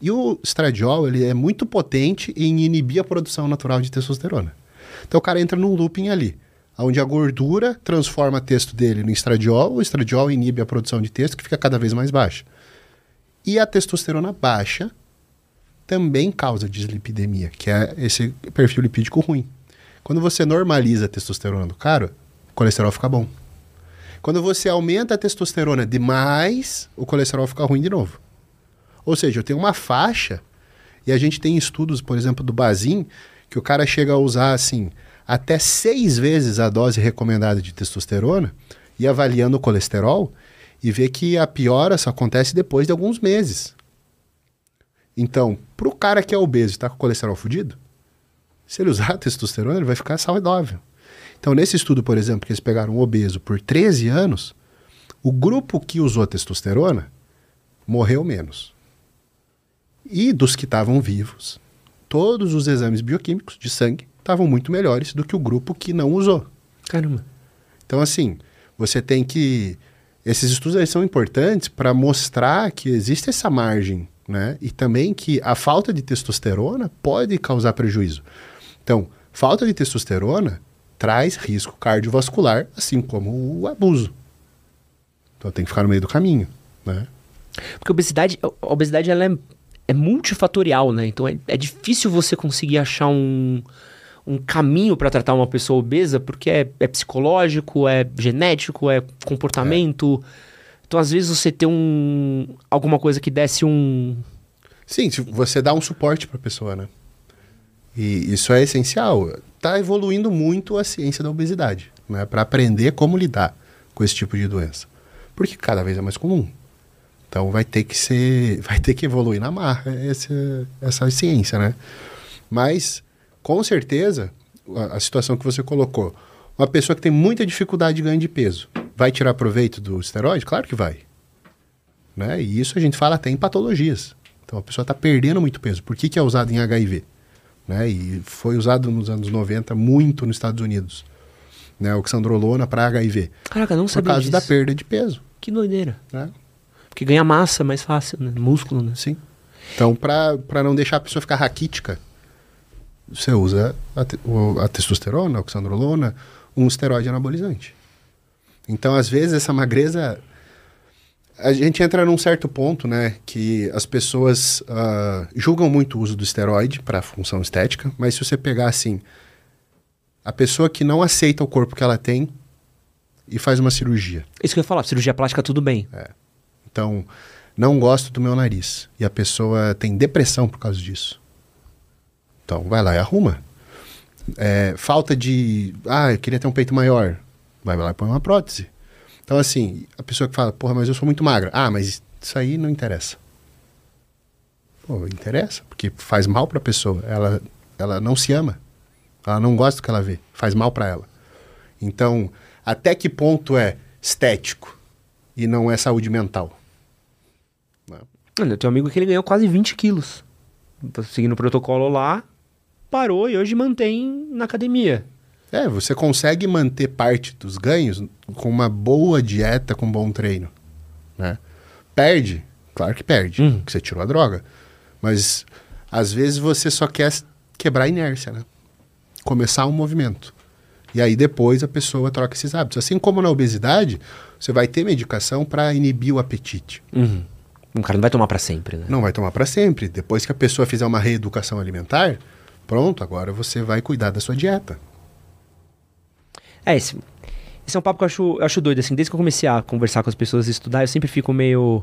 E o estradiol ele é muito potente em inibir a produção natural de testosterona. Então o cara entra num looping ali, onde a gordura transforma texto dele no estradiol, o estradiol inibe a produção de texto, que fica cada vez mais baixa. E a testosterona baixa também causa dislipidemia, que é esse perfil lipídico ruim. Quando você normaliza a testosterona do cara, o colesterol fica bom. Quando você aumenta a testosterona demais, o colesterol fica ruim de novo. Ou seja, eu tenho uma faixa, e a gente tem estudos, por exemplo, do Bazin, que o cara chega a usar assim até seis vezes a dose recomendada de testosterona e avaliando o colesterol e vê que a piora só acontece depois de alguns meses. Então, para o cara que é obeso e está com colesterol fudido, se ele usar testosterona, ele vai ficar saudável. Então, nesse estudo, por exemplo, que eles pegaram um obeso por 13 anos, o grupo que usou testosterona morreu menos. E dos que estavam vivos, todos os exames bioquímicos de sangue estavam muito melhores do que o grupo que não usou. Caramba. Então, assim, você tem que. Esses estudos eles são importantes para mostrar que existe essa margem, né? E também que a falta de testosterona pode causar prejuízo. Então, falta de testosterona traz risco cardiovascular, assim como o abuso. Então, tem que ficar no meio do caminho, né? Porque a obesidade, a obesidade ela é, é multifatorial, né? Então é, é difícil você conseguir achar um, um caminho para tratar uma pessoa obesa, porque é, é psicológico, é genético, é comportamento. Então, às vezes, você ter um. alguma coisa que desse um. Sim, você dá um suporte para a pessoa, né? E isso é essencial. Está evoluindo muito a ciência da obesidade, né? Para aprender como lidar com esse tipo de doença. Porque cada vez é mais comum. Então vai ter que ser, vai ter que evoluir na marra essa, essa ciência, né? Mas, com certeza, a, a situação que você colocou, uma pessoa que tem muita dificuldade de ganho de peso, vai tirar proveito do esteroide? Claro que vai. Né? E isso a gente fala até em patologias. Então a pessoa está perdendo muito peso. Por que, que é usado em HIV? Né? E foi usado nos anos 90 muito nos Estados Unidos. Né? Oxandrolona para HIV. Caraca, não Por sabia causa disso. da perda de peso. Que doideira. Né? Porque ganha massa mais fácil, né? Músculo, né? Sim. Então, para não deixar a pessoa ficar raquítica, você usa a, te- a testosterona, a oxandrolona, um esteroide anabolizante. Então, às vezes, essa magreza. A gente entra num certo ponto, né? Que as pessoas ah, julgam muito o uso do esteroide para função estética, mas se você pegar assim. A pessoa que não aceita o corpo que ela tem e faz uma cirurgia. Isso que eu ia falar, cirurgia plástica tudo bem. Então, não gosto do meu nariz. E a pessoa tem depressão por causa disso. Então, vai lá e arruma. É, falta de. Ah, eu queria ter um peito maior. Vai lá e põe uma prótese. Então, assim, a pessoa que fala, porra, mas eu sou muito magra. Ah, mas isso aí não interessa. Pô, interessa, porque faz mal pra pessoa. Ela, ela não se ama. Ela não gosta do que ela vê. Faz mal pra ela. Então, até que ponto é estético e não é saúde mental? Olha, eu tenho um amigo que ele ganhou quase 20 quilos. Seguindo o protocolo lá, parou e hoje mantém na academia. É, você consegue manter parte dos ganhos com uma boa dieta, com bom treino. Né? Perde, claro que perde, Uhum. porque você tirou a droga. Mas às vezes você só quer quebrar a inércia, né? Começar um movimento. E aí depois a pessoa troca esses hábitos. Assim como na obesidade, você vai ter medicação para inibir o apetite. Uhum. Um cara não vai tomar pra sempre, né? Não vai tomar para sempre. Depois que a pessoa fizer uma reeducação alimentar, pronto, agora você vai cuidar da sua dieta. É, esse, esse é um papo que eu acho, eu acho doido, assim. Desde que eu comecei a conversar com as pessoas e estudar, eu sempre fico meio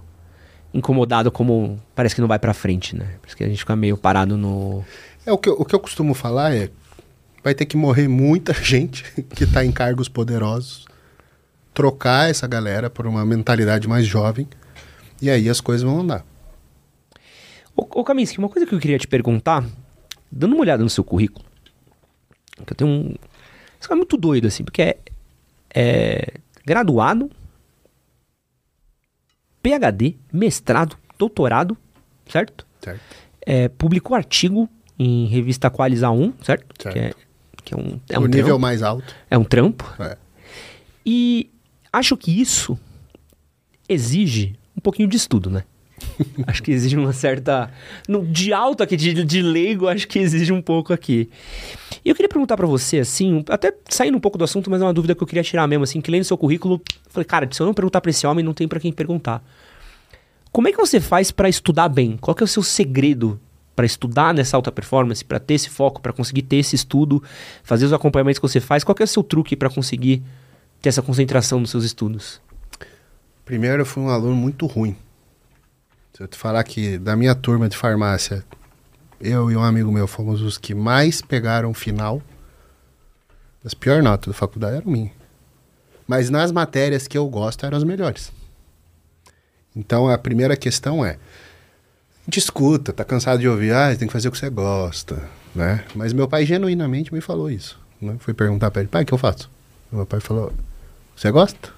incomodado como parece que não vai pra frente, né? Parece que a gente fica meio parado no... É o que, eu, o que eu costumo falar é vai ter que morrer muita gente que está em cargos poderosos, trocar essa galera por uma mentalidade mais jovem e aí as coisas vão andar. Ô, ô Kaminsky, uma coisa que eu queria te perguntar, dando uma olhada no seu currículo, que eu tenho um... Isso é muito doido, assim, porque é, é graduado, PhD, mestrado, doutorado, certo? Certo? É, publicou artigo em revista Qualis A1, certo? Certo. Que é, que é um, é o um nível trampo. mais alto. É um trampo. É. E acho que isso exige um pouquinho de estudo, né? acho que exige uma certa. no- de alto aqui, de, de leigo, acho que exige um pouco aqui. E eu queria perguntar pra você, assim, até saindo um pouco do assunto, mas é uma dúvida que eu queria tirar mesmo, assim, que lendo seu currículo, falei, cara, se eu não perguntar pra esse homem, não tem pra quem perguntar. Como é que você faz pra estudar bem? Qual é o seu segredo pra estudar nessa alta performance, pra ter esse foco, pra conseguir ter esse estudo, fazer os acompanhamentos que você faz? Qual é o seu truque pra conseguir ter essa concentração nos seus estudos? Primeiro, eu fui um aluno muito ruim. Se eu te falar que da minha turma de farmácia, eu e um amigo meu fomos os que mais pegaram final, as piores notas da faculdade eram minhas. Mas nas matérias que eu gosto eram as melhores. Então a primeira questão é: a gente escuta, tá cansado de ouvir, ah, tem que fazer o que você gosta, né? Mas meu pai genuinamente me falou isso. Né? Fui perguntar pra ele, pai, o que eu faço? Meu pai falou: você gosta?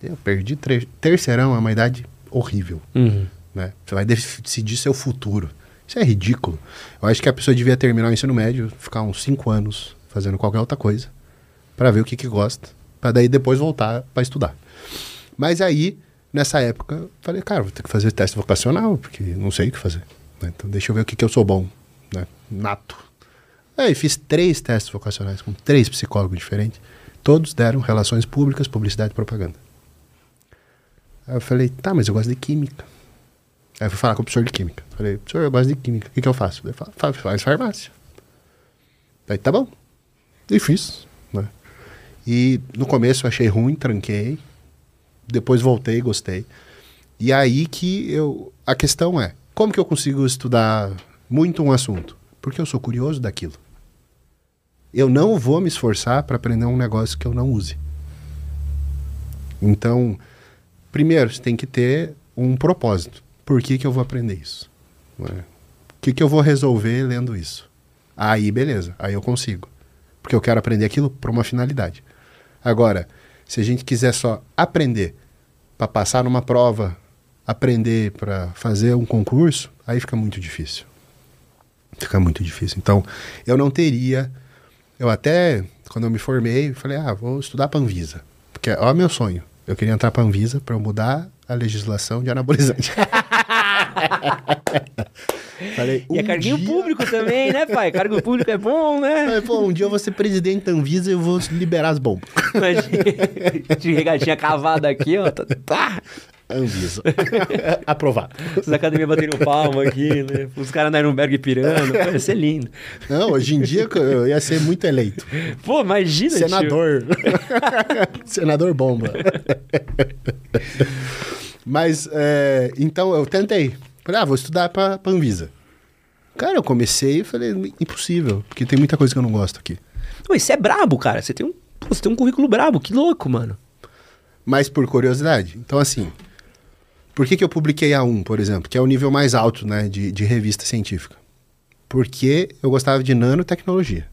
Eu perdi terceirão, é uma idade horrível. Uhum. Né? Você vai decidir seu futuro. Isso é ridículo. Eu acho que a pessoa devia terminar o ensino médio, ficar uns 5 anos fazendo qualquer outra coisa, para ver o que, que gosta, para daí depois voltar para estudar. Mas aí, nessa época, falei, cara, vou ter que fazer teste vocacional, porque não sei o que fazer. né? Então deixa eu ver o que, que eu sou bom, né? nato. Aí fiz três testes vocacionais com três psicólogos diferentes. Todos deram relações públicas, publicidade e propaganda. Aí eu falei, tá, mas eu gosto de química. Aí eu fui falar com o professor de química. Falei, professor, eu gosto de química, o que, que eu faço? Ele falou, "Fa- faz farmácia. Aí tá bom. E fiz. Né? E no começo eu achei ruim, tranquei. depois voltei gostei. E aí que eu. A questão é: como que eu consigo estudar muito um assunto? Porque eu sou curioso daquilo. Eu não vou me esforçar para aprender um negócio que eu não use. Então, primeiro, você tem que ter um propósito. Por que, que eu vou aprender isso? Não é? O que, que eu vou resolver lendo isso? Aí, beleza. Aí eu consigo. Porque eu quero aprender aquilo para uma finalidade. Agora, se a gente quiser só aprender para passar numa prova, aprender para fazer um concurso, aí fica muito difícil. Fica muito difícil. Então, eu não teria. Eu até, quando eu me formei, falei, ah, vou estudar para Anvisa. Porque, ó, meu sonho. Eu queria entrar para Anvisa para mudar a legislação de anabolizante. Falei, e é carguinho dia... público também, né, pai? Cargo público é bom, né? Falei, pô, um dia eu vou ser presidente da Anvisa e eu vou liberar as bombas. Imagina, de regatinha cavada aqui, ó. Tá. tá. Anvisa. Aprovado. Os academia batendo palma aqui, né? Os caras na Nuremberg pirando. Pô, ia ser lindo. Não, hoje em dia eu ia ser muito eleito. Pô, imagina, Senador. Senador bomba. Mas, é, então, eu tentei. Falei, ah, vou estudar pra, pra Anvisa. Cara, eu comecei e falei, impossível, porque tem muita coisa que eu não gosto aqui. Pô, você é brabo, cara. Você tem um, você tem um currículo brabo, que louco, mano. Mas por curiosidade. Então, assim, por que, que eu publiquei a 1, por exemplo, que é o nível mais alto né, de, de revista científica? Porque eu gostava de nanotecnologia.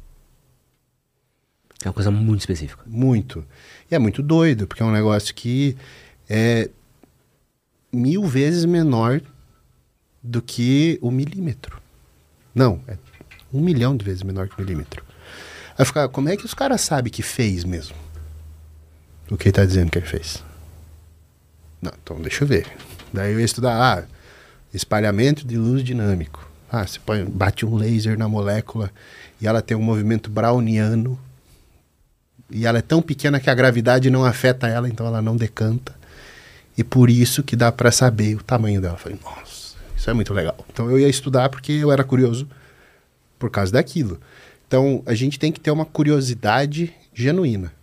É uma coisa muito específica. Muito. E é muito doido, porque é um negócio que é mil vezes menor do que o milímetro. Não, é um milhão de vezes menor que o milímetro. Aí ficar, como é que os caras sabem que fez mesmo? O que ele está dizendo que ele fez? Não, então deixa eu ver. Daí eu ia estudar, ah, espalhamento de luz dinâmico. Ah, você põe, bate um laser na molécula e ela tem um movimento browniano. E ela é tão pequena que a gravidade não afeta ela, então ela não decanta. E por isso que dá para saber o tamanho dela. Eu falei, nossa, isso é muito legal. Então eu ia estudar porque eu era curioso por causa daquilo. Então a gente tem que ter uma curiosidade genuína.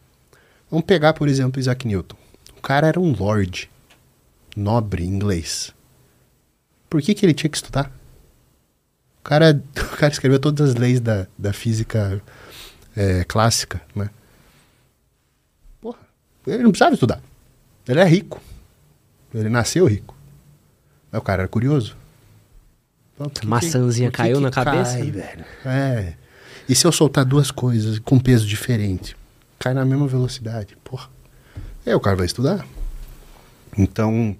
Vamos pegar, por exemplo, Isaac Newton. O cara era um lord, nobre inglês. Por que, que ele tinha que estudar? O cara, o cara escreveu todas as leis da, da física é, clássica, né? Porra, ele não precisava estudar. Ele é rico. Ele nasceu rico. Mas o cara era curioso. Então, a maçãzinha que, caiu que na cabeça? Cai, velho. É. E se eu soltar duas coisas com peso diferente? Cai na mesma velocidade. Porra. É, o cara vai estudar. Então,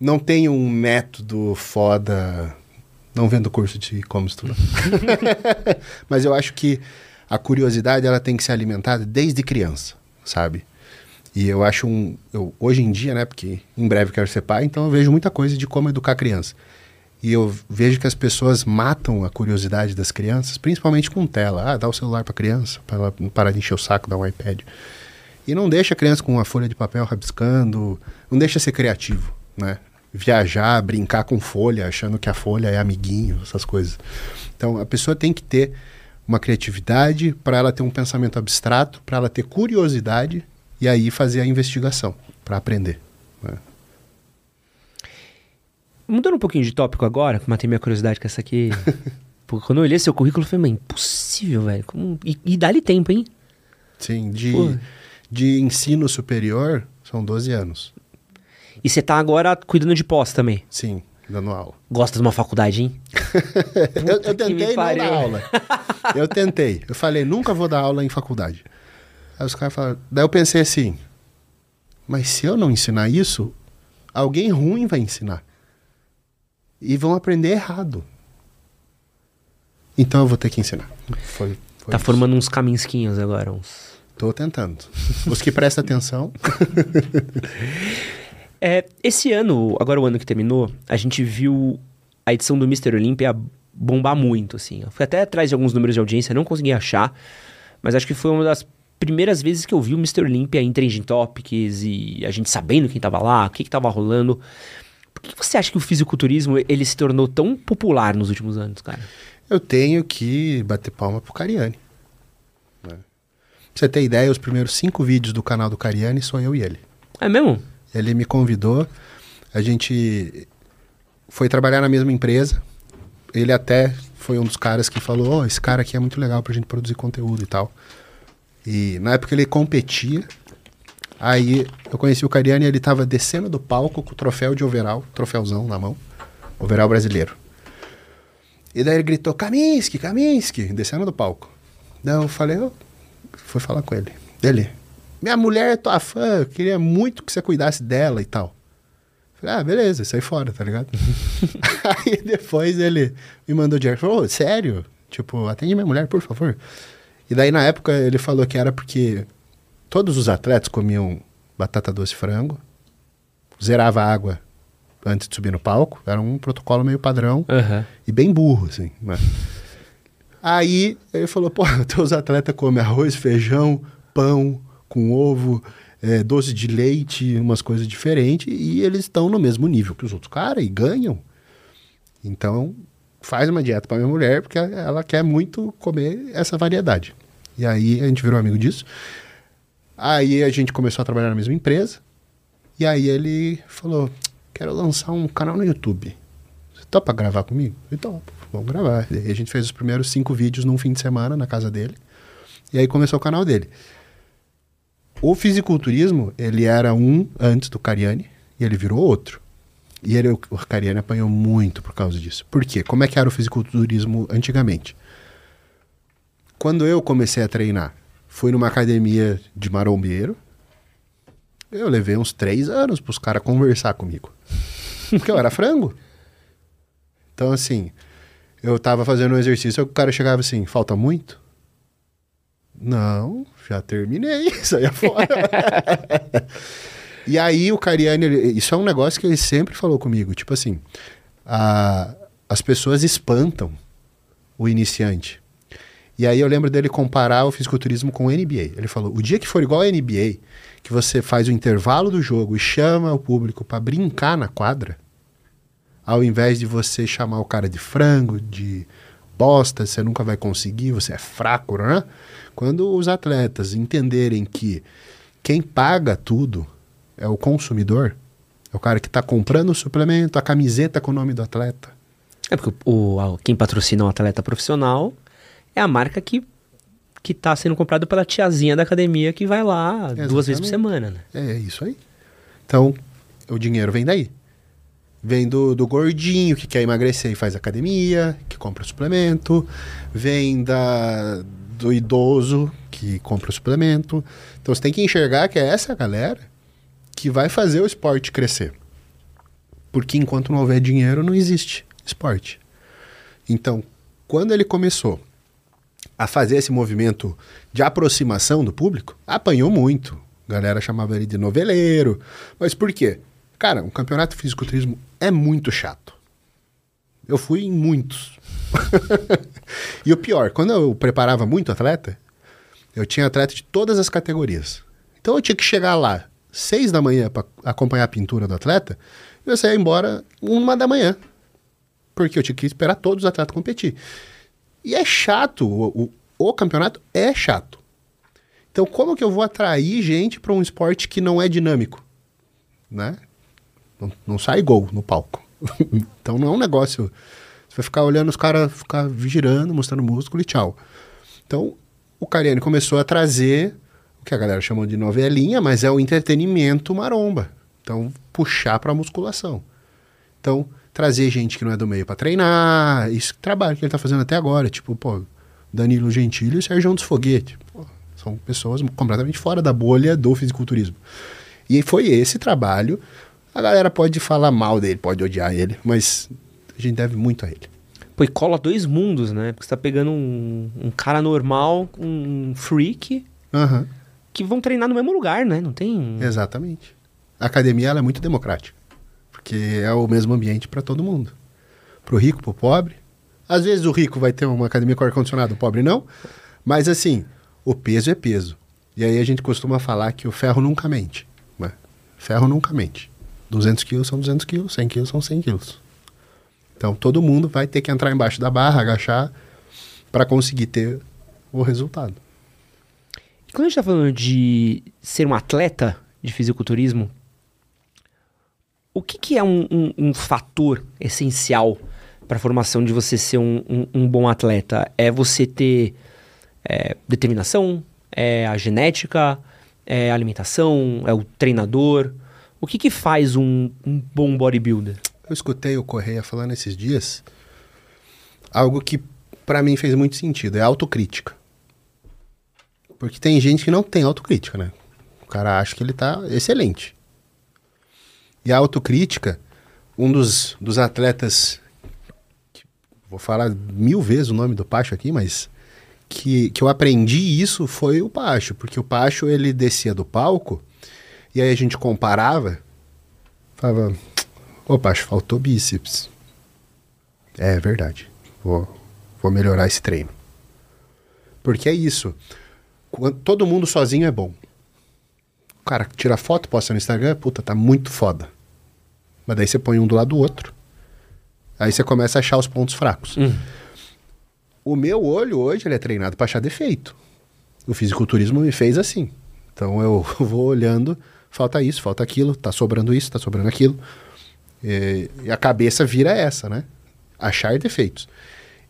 não tem um método foda. Não vendo curso de como estudar. Mas eu acho que a curiosidade ela tem que ser alimentada desde criança, sabe? E eu acho um. Eu, hoje em dia, né? Porque em breve quero ser pai, então eu vejo muita coisa de como educar criança. E eu vejo que as pessoas matam a curiosidade das crianças, principalmente com tela. Ah, dá o celular para criança, para ela parar de encher o saco, dá um iPad. E não deixa a criança com uma folha de papel rabiscando, não deixa ser criativo, né? Viajar, brincar com folha, achando que a folha é amiguinho, essas coisas. Então a pessoa tem que ter uma criatividade para ela ter um pensamento abstrato, para ela ter curiosidade e aí fazer a investigação para aprender. Né? Mudando um pouquinho de tópico agora, matei minha curiosidade com essa aqui. Porque quando eu olhei seu currículo, eu falei, mas impossível, velho. E, e dá-lhe tempo, hein? Sim, de, de ensino superior são 12 anos. E você tá agora cuidando de pós também? Sim, dando aula. Gosta de uma faculdade, hein? eu, eu tentei não dar aula. Eu tentei. Eu falei, nunca vou dar aula em faculdade. Aí os caras falaram. Daí eu pensei assim: mas se eu não ensinar isso, alguém ruim vai ensinar. E vão aprender errado. Então eu vou ter que ensinar. Foi, foi tá isso. formando uns caminhos agora, uns. Tô tentando. Os que prestam atenção. é, esse ano, agora o ano que terminou, a gente viu a edição do Mr. Olympia bombar muito, assim. Eu fui até atrás de alguns números de audiência, não consegui achar, mas acho que foi uma das primeiras vezes que eu vi o Mr. Olympia em Trending Topics e a gente sabendo quem tava lá, o que que tava rolando. Por que você acha que o fisiculturismo ele se tornou tão popular nos últimos anos, cara? Eu tenho que bater palma pro Cariani. Né? Pra você ter ideia, os primeiros cinco vídeos do canal do Cariani sou eu e ele. É mesmo? Ele me convidou, a gente foi trabalhar na mesma empresa. Ele até foi um dos caras que falou: oh, esse cara aqui é muito legal pra gente produzir conteúdo e tal. E na época ele competia. Aí eu conheci o Cariani ele tava descendo do palco com o troféu de overall, troféuzão na mão, overall brasileiro. E daí ele gritou: Kaminsky, Kaminsky, descendo do palco. Daí eu falei: eu fui falar com ele. Ele: Minha mulher é tua fã, eu queria muito que você cuidasse dela e tal. Falei, ah, beleza, sai fora, tá ligado? Aí depois ele me mandou dinheiro. Falou, sério? Tipo, atende minha mulher, por favor. E daí na época ele falou que era porque todos os atletas comiam batata doce e frango, zerava água antes de subir no palco. Era um protocolo meio padrão Aham. e bem burro, assim. Né? Aí ele falou, pô, teus atletas comem arroz, feijão, pão com ovo, é, doce de leite, umas coisas diferentes, e eles estão no mesmo nível que os outros caras e ganham. Então, faz uma dieta para minha mulher, porque ela quer muito comer essa variedade. E aí a gente virou amigo disso. Aí a gente começou a trabalhar na mesma empresa. E aí ele falou: Quero lançar um canal no YouTube. Você topa gravar comigo? Eu topo, vamos gravar. E a gente fez os primeiros cinco vídeos num fim de semana na casa dele. E aí começou o canal dele. O fisiculturismo, ele era um antes do Cariani e ele virou outro. E ele, o Cariani apanhou muito por causa disso. Por quê? Como é que era o fisiculturismo antigamente? Quando eu comecei a treinar, fui numa academia de marombeiro. Eu levei uns três anos para os caras conversar comigo. Porque eu era frango. Então, assim, eu tava fazendo um exercício, o cara chegava assim, falta muito? Não, já terminei, saia fora. e aí o Cariani, isso é um negócio que ele sempre falou comigo, tipo assim, a- as pessoas espantam o iniciante. E aí eu lembro dele comparar o fisiculturismo com o NBA. Ele falou: o dia que for igual ao NBA, que você faz o intervalo do jogo e chama o público para brincar na quadra, ao invés de você chamar o cara de frango, de bosta, você nunca vai conseguir, você é fraco, né? Quando os atletas entenderem que quem paga tudo é o consumidor, é o cara que está comprando o suplemento, a camiseta com o nome do atleta. É porque o, o- quem patrocina um atleta profissional é a marca que, que tá sendo comprada pela tiazinha da academia que vai lá duas vezes por Exatamente. semana, né? É isso aí. Então, o dinheiro vem daí. Vem do, do gordinho que quer emagrecer e faz academia, que compra suplemento. Vem da, do idoso que compra suplemento. Então você tem que enxergar que é essa galera que vai fazer o esporte crescer. Porque enquanto não houver dinheiro, não existe esporte. Então, quando ele começou a fazer esse movimento de aproximação do público, apanhou muito. A galera chamava ele de noveleiro. Mas por quê? Cara, um campeonato de fisiculturismo é muito chato. Eu fui em muitos. e o pior, quando eu preparava muito atleta, eu tinha atleta de todas as categorias. Então eu tinha que chegar lá seis da manhã para acompanhar a pintura do atleta e eu saía embora uma da manhã. Porque eu tinha que esperar todos os atletas competir. E é chato, o, o, o campeonato é chato. Então, como que eu vou atrair gente para um esporte que não é dinâmico? Né? Não, não sai gol no palco. então, não é um negócio. Você vai ficar olhando os caras, ficar girando, mostrando músculo e tchau. Então, o Cariani começou a trazer o que a galera chamou de novelinha, mas é o entretenimento maromba. Então, puxar para musculação. Então, trazer gente que não é do meio para treinar, esse trabalho que ele tá fazendo até agora, tipo, pô, Danilo Gentili e Sérgio dos Foguete. Pô, são pessoas completamente fora da bolha do fisiculturismo. E foi esse trabalho. A galera pode falar mal dele, pode odiar ele, mas a gente deve muito a ele. Pô, e cola dois mundos, né? Porque você tá pegando um, um cara normal, um freak, Aham, que vão treinar no mesmo lugar, né? Não tem. exatamente. A academia ela é muito democrática, porque é o mesmo ambiente para todo mundo. Pro rico, pro pobre. Às vezes o rico vai ter uma academia com ar-condicionado, o pobre não. Mas assim, o peso é peso. E aí a gente costuma falar que o ferro nunca mente. Né? Ferro nunca mente. 200 quilos são 200 quilos, 100 quilos são 100 quilos. Então todo mundo vai ter que entrar embaixo da barra, agachar, para conseguir ter o resultado. Quando a gente tá falando de ser um atleta de fisiculturismo, O que, que é um, um, um fator essencial para a formação de você ser um, um, um bom atleta? É você ter é, determinação? É a genética? É a alimentação? É o treinador? O que, que faz um, um bom bodybuilder? Eu escutei o Correia falando esses dias algo que para mim fez muito sentido, é autocrítica. Porque tem gente que não tem autocrítica, né? O cara acha que ele tá excelente. E a autocrítica, um dos, dos atletas, vou falar mil vezes o nome do Pacho aqui, mas que, que eu aprendi isso foi o Pacho, porque o Pacho ele descia do palco e aí a gente comparava, falava, ô Pacho, faltou bíceps. É verdade, vou, vou melhorar esse treino. Porque é isso, todo mundo sozinho é bom. O cara tira foto, posta no Instagram, puta, tá muito foda. Mas daí você põe um do lado do outro. Aí você começa a achar os pontos fracos. Hum. O meu olho hoje ele é treinado para achar defeito. O fisiculturismo me fez assim. Então eu vou olhando, falta isso, falta aquilo, tá sobrando isso, tá sobrando aquilo. E, e a cabeça vira essa, né? Achar defeitos.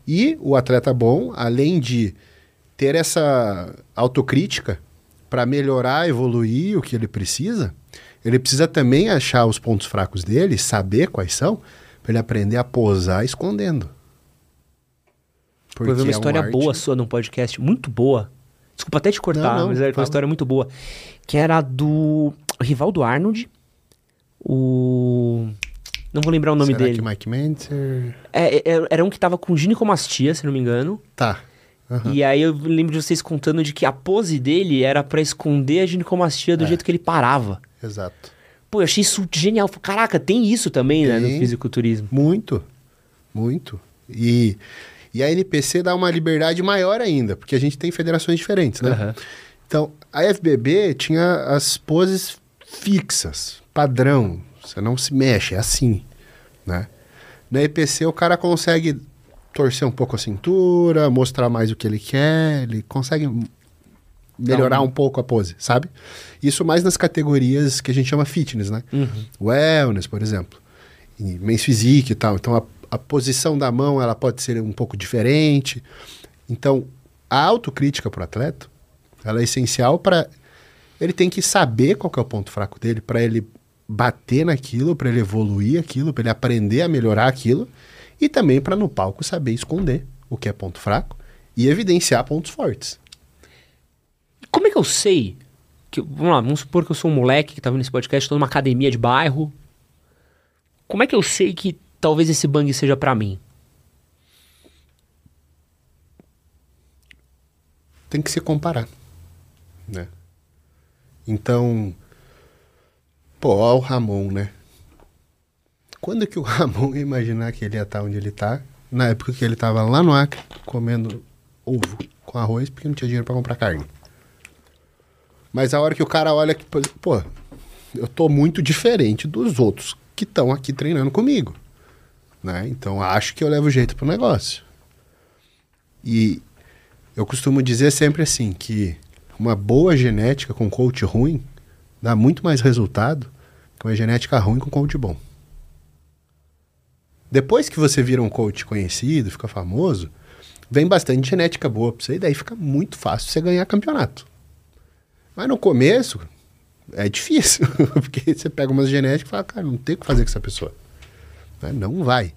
E o atleta bom, além de ter essa autocrítica para melhorar, evoluir o que ele precisa, ele precisa também achar os pontos fracos dele, saber quais são, para ele aprender a posar escondendo. Porque eu vi uma é história arte- boa sua num podcast, muito boa. Desculpa até te cortar, Não, não, mas era uma fala. história muito boa. Que era do Rivaldo Arnold, o... Não vou lembrar o nome Será dele. que Mike Mentzer... É, é, era um que tava com ginecomastia, se não me engano. Tá. Aham. E aí eu lembro de vocês contando de que a pose dele era pra esconder a ginecomastia É. do jeito que ele parava. Exato. Pô, eu achei isso genial. Caraca, tem isso também, né, no Tem. fisiculturismo. Muito. Muito. E, e a NPC dá uma liberdade maior ainda, porque a gente tem federações diferentes, né? Aham. Então, a FBB tinha as poses fixas, padrão. Você não se mexe, é assim, né? Na EPC o cara consegue torcer um pouco a cintura, mostrar mais o que ele quer, ele consegue melhorar um- um pouco a pose, sabe? Isso mais nas categorias que a gente chama fitness, né? Uhum. Wellness, por exemplo. E Men's Physique e tal. Então, a, a posição da mão, ela pode ser um pouco diferente. Então, a autocrítica para o atleta, ela é essencial para... Ele tem que saber qual que é o ponto fraco dele, para ele bater naquilo, para ele evoluir aquilo, para ele aprender a melhorar aquilo. E também para no palco saber esconder o que é ponto fraco e evidenciar pontos fortes. Como é que eu sei? Que, vamos lá, vamos supor que eu sou um moleque que tá vendo esse podcast, estou numa academia de bairro. Como é que eu sei que talvez esse bang seja pra mim? tem que se comparar, né? Então, pô, ó o Ramon, né? Quando que o Ramon ia imaginar que ele ia estar onde ele tá? Na época que ele tava lá no Acre, comendo ovo com arroz, porque não tinha dinheiro para comprar carne. Mas a hora que o cara olha que, pô, eu tô muito diferente dos outros que estão aqui treinando comigo, né? Então acho que eu levo jeito pro negócio. E eu costumo dizer sempre assim que uma boa genética com coach ruim dá muito mais resultado que uma genética ruim com coach bom. Depois que você vira um coach conhecido, fica famoso, vem bastante genética boa pra você e daí fica muito fácil você ganhar campeonato. Mas no começo é difícil, porque você pega umas genéticas e fala, cara, não tem o que fazer com essa pessoa. Né? Não vai.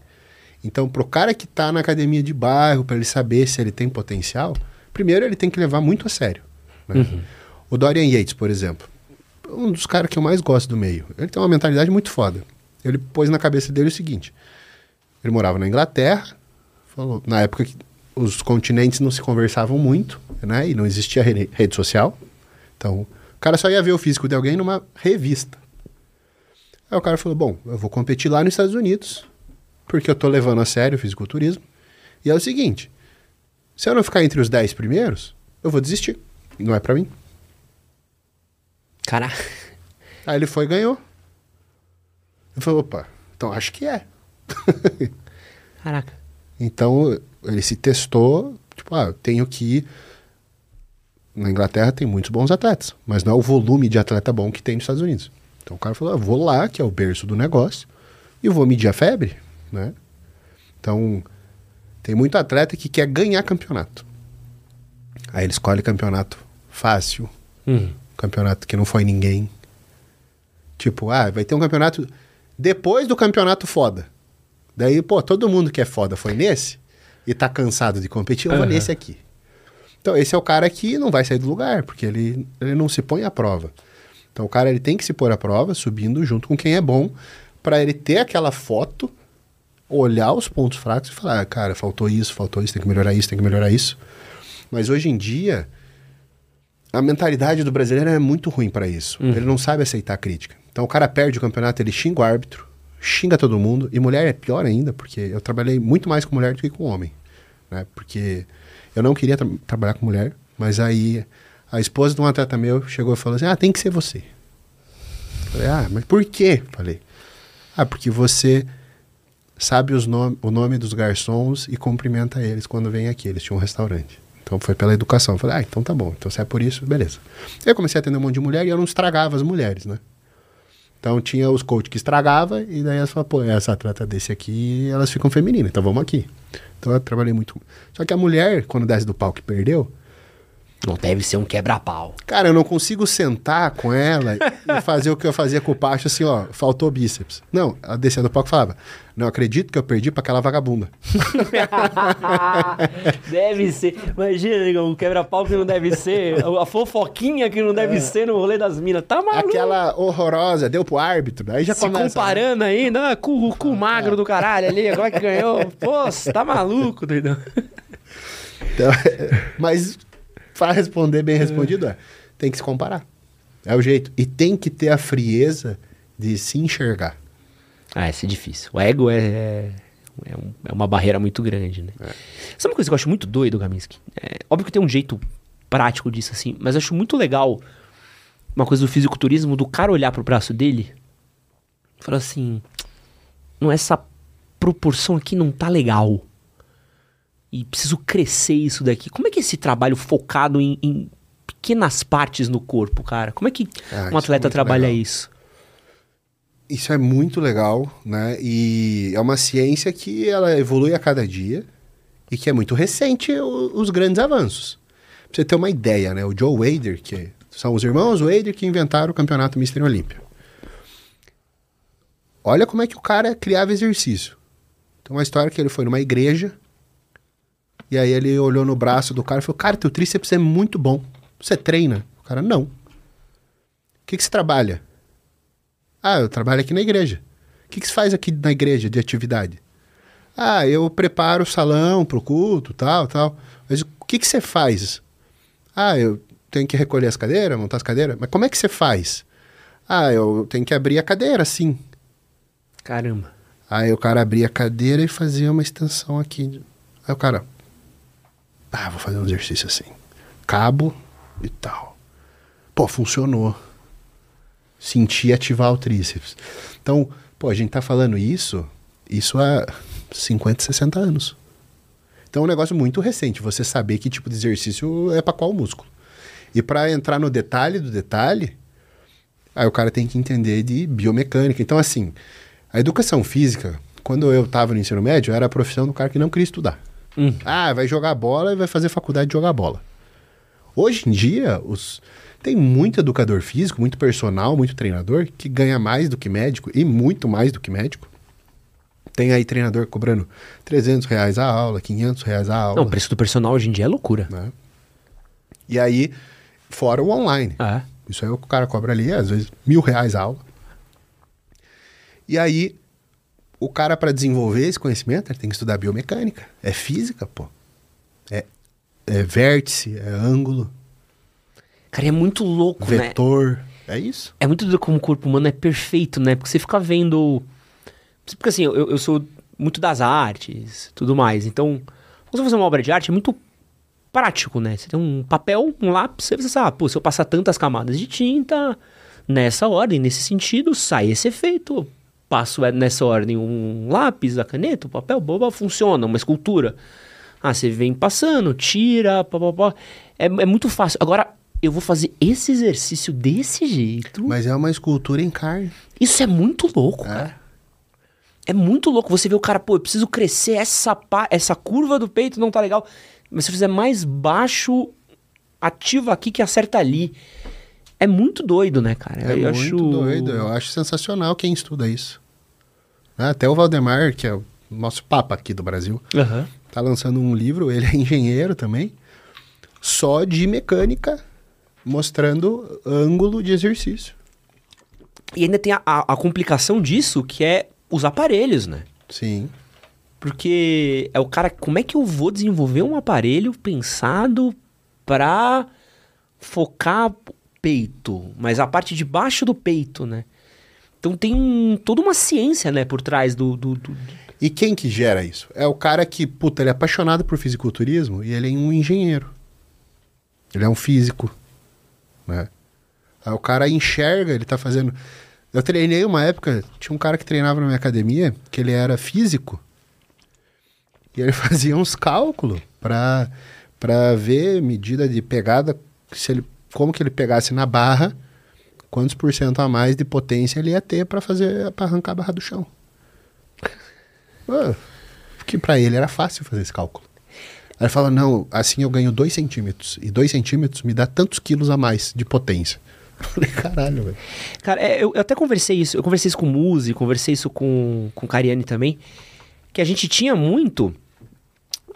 Então, pro cara que tá na academia de bairro, para ele saber se ele tem potencial, primeiro ele tem que levar muito a sério. né? O Dorian Yates, por exemplo, um dos caras que eu mais gosto do meio. Ele tem uma mentalidade muito foda. Ele pôs na cabeça dele o seguinte: ele morava na Inglaterra, falou, na época que os continentes não se conversavam muito, né? E não existia re- rede social. Então, o cara só ia ver o físico de alguém numa revista. Aí o cara falou: Bom, eu vou competir lá nos Estados Unidos, porque eu tô levando a sério o fisiculturismo. E é o seguinte: se eu não ficar entre os 10 primeiros, eu vou desistir. Não é pra mim. Caraca. Aí ele foi e ganhou. Ele falou: opa, então acho que é. Caraca. Então ele se testou, tipo, ah, eu tenho que ir. Na Inglaterra tem muitos bons atletas, mas não é o volume de atleta bom que tem nos Estados Unidos. Então o cara falou: eu vou lá, que é o berço do negócio, e vou medir a febre, né? Então, tem muito atleta que quer ganhar campeonato. Aí ele escolhe campeonato fácil, Hum. campeonato que não foi ninguém. Tipo, ah, vai ter um campeonato depois do campeonato foda. Daí, pô, todo mundo que é foda foi nesse e tá cansado de competir, eu vou Aham. nesse aqui. Então, esse é o cara que não vai sair do lugar, porque ele, ele não se põe à prova. Então, o cara ele tem que se pôr à prova, subindo junto com quem é bom, para ele ter aquela foto, olhar os pontos fracos e falar, ah, cara, faltou isso, faltou isso, tem que melhorar isso, tem que melhorar isso. Mas hoje em dia, a mentalidade do brasileiro é muito ruim para isso. Ele não sabe aceitar crítica. Então o cara perde o campeonato, ele xinga o árbitro, xinga todo mundo. E mulher é pior ainda, porque eu trabalhei muito mais com mulher do que com homem. Né? Porque eu não queria tra- trabalhar com mulher, mas aí a esposa de um atleta meu chegou e falou assim: Ah, tem que ser você. Falei, ah, mas por quê? Falei, ah, porque você sabe os nom o nome dos garçons e cumprimenta eles quando vem aqui. Eles tinham um restaurante. Então foi pela educação. Eu falei, ah, então tá bom. Então se é por isso, beleza. Eu comecei a atender um monte de mulher e eu não estragava as mulheres, né? Então tinha os coaches que estragava e daí elas falavam, pô, essa trata desse aqui, elas ficam femininas, então vamos aqui. Então eu trabalhei muito. Só que a mulher, quando desce do palco e perdeu, Não deve ser um quebra-pau. cara, eu não consigo sentar com ela e fazer o que eu fazia com o Pacho, assim, ó, faltou bíceps. Não, ela descia do palco falava, não acredito que eu perdi pra aquela vagabunda. deve ser. Imagina, o quebra-pau que não deve ser. A fofoquinha que não deve ser no rolê das minas. Tá maluco? Aquela horrorosa, deu pro árbitro, aí já Se começa. né? comparando ainda, ah, com o cu magro do caralho ali, agora que ganhou. Pô, tá maluco, doidão. Então, mas para responder bem respondido é, tem que se comparar. É o jeito. E tem que ter a frieza de se enxergar. Ah, isso é difícil. O ego é, é, é um- é uma barreira muito grande, né? Sabe uma coisa que eu acho muito doido, Gaminski? É, óbvio que tem um jeito prático disso, assim, mas eu acho muito legal uma coisa do fisiculturismo, do cara olhar pro braço dele e falar assim, não, essa proporção aqui não tá legal. E preciso crescer isso daqui. Como é que é esse trabalho focado em, em pequenas partes no corpo, cara? Como é que Ah, um é atleta muito trabalha legal. isso? Isso é muito legal, né? E é uma ciência que ela evolui a cada dia e que é muito recente o- os grandes avanços. Pra você ter uma ideia, né? O Joe Wader, que são os irmãos Wader que inventaram o campeonato Mister Olímpia. Olha como é que o cara criava exercício. Tem uma história que ele foi numa igreja e aí ele olhou no braço do cara e falou: Cara, teu tríceps é muito bom. Você treina? O cara, não. O que, que você trabalha? Ah, eu trabalho aqui na igreja. O que, que você faz aqui na igreja de atividade? Ah, eu preparo o salão pro culto, tal, tal. Mas o que, que você faz? Ah, eu tenho que recolher as cadeiras, montar as cadeiras. Mas como é que você faz? Ah, eu tenho que abrir a cadeira, sim. Caramba. Aí o cara abria a cadeira e fazia uma extensão aqui. Aí o cara, ah, vou fazer um exercício assim. Cabo e tal. Pô, funcionou. Senti ativar o tríceps. Então, pô, a gente tá falando isso, isso há 50, 60 anos. Então é um negócio muito recente, você saber que tipo de exercício é para qual músculo. E para entrar no detalhe do detalhe, aí o cara tem que entender de biomecânica. Então, assim, a educação física, quando eu estava no ensino médio, era a profissão do cara que não queria estudar. Hum. Ah, vai jogar bola e vai fazer faculdade de jogar bola. Hoje em dia, os... tem muito educador físico, muito personal, muito treinador que ganha mais do que médico e muito mais do que médico. Tem aí treinador cobrando 300 reais a aula, 500 reais a aula. Não, o preço do personal hoje em dia é loucura. né? E aí, fora o online. É. Isso aí o cara cobra ali, às vezes, mil reais a aula. E aí, o cara, para desenvolver esse conhecimento, ele tem que estudar biomecânica. É física, pô. É, é vértice, é ângulo, Cara, é muito louco, né? vetor. É isso. É muito doido como o corpo humano é perfeito, né? Porque você fica vendo. Porque assim, eu, eu sou muito das artes tudo mais. Então, quando você fazer uma obra de arte, é muito prático, né? Você tem um papel, um lápis, você sabe, ah, pô, se eu passar tantas camadas de tinta, nessa ordem, nesse sentido, sai esse efeito. Passo é, nessa ordem um lápis, a caneta, o papel, boba, funciona, uma escultura. Ah, você vem passando, tira, pá, pá, pá. É, é muito fácil. Agora, eu vou fazer esse exercício desse jeito. Mas é uma escultura em carne. Isso é muito louco, cara. É muito louco. Você vê o cara, pô, eu preciso crescer essa, pa- essa curva do peito, não tá legal. Mas se eu fizer mais baixo, ativa aqui que acerta ali. É muito doido, né, cara? É eu muito acho... doido. Eu acho sensacional quem estuda isso. Né? Até o Valdemar, que é o nosso papa aqui do Brasil, Aham. tá lançando um livro, ele é engenheiro também, só de mecânica, mostrando ângulo de exercício. E ainda tem a, a- a complicação disso, que é os aparelhos, né? Sim. Porque é o cara, como é que eu vou desenvolver um aparelho pensado pra focar peito, mas a parte de baixo do peito, né? Então tem um- toda uma ciência, né, por trás do, do- do- E quem que gera isso? É o cara que, puta, ele é apaixonado por fisiculturismo e ele é um engenheiro. Ele é um físico, né? Aí o cara enxerga, ele tá fazendo... Eu treinei uma época, tinha um cara que treinava na minha academia, que ele era físico, e ele fazia uns cálculos pra ver medida de pegada, se ele, como que ele pegasse na barra, quantos por cento a mais de potência ele ia ter pra fazer, para arrancar a barra do chão. Ah, que pra ele era fácil fazer esse cálculo. Aí ele fala, não, assim eu ganho 2 centímetros. E 2 centímetros me dá tantos quilos a mais de potência. Eu falei, caralho, velho. Cara, é, eu, eu até conversei isso, eu conversei isso com o Muzi, conversei isso com, com o Cariani também, que a gente tinha muito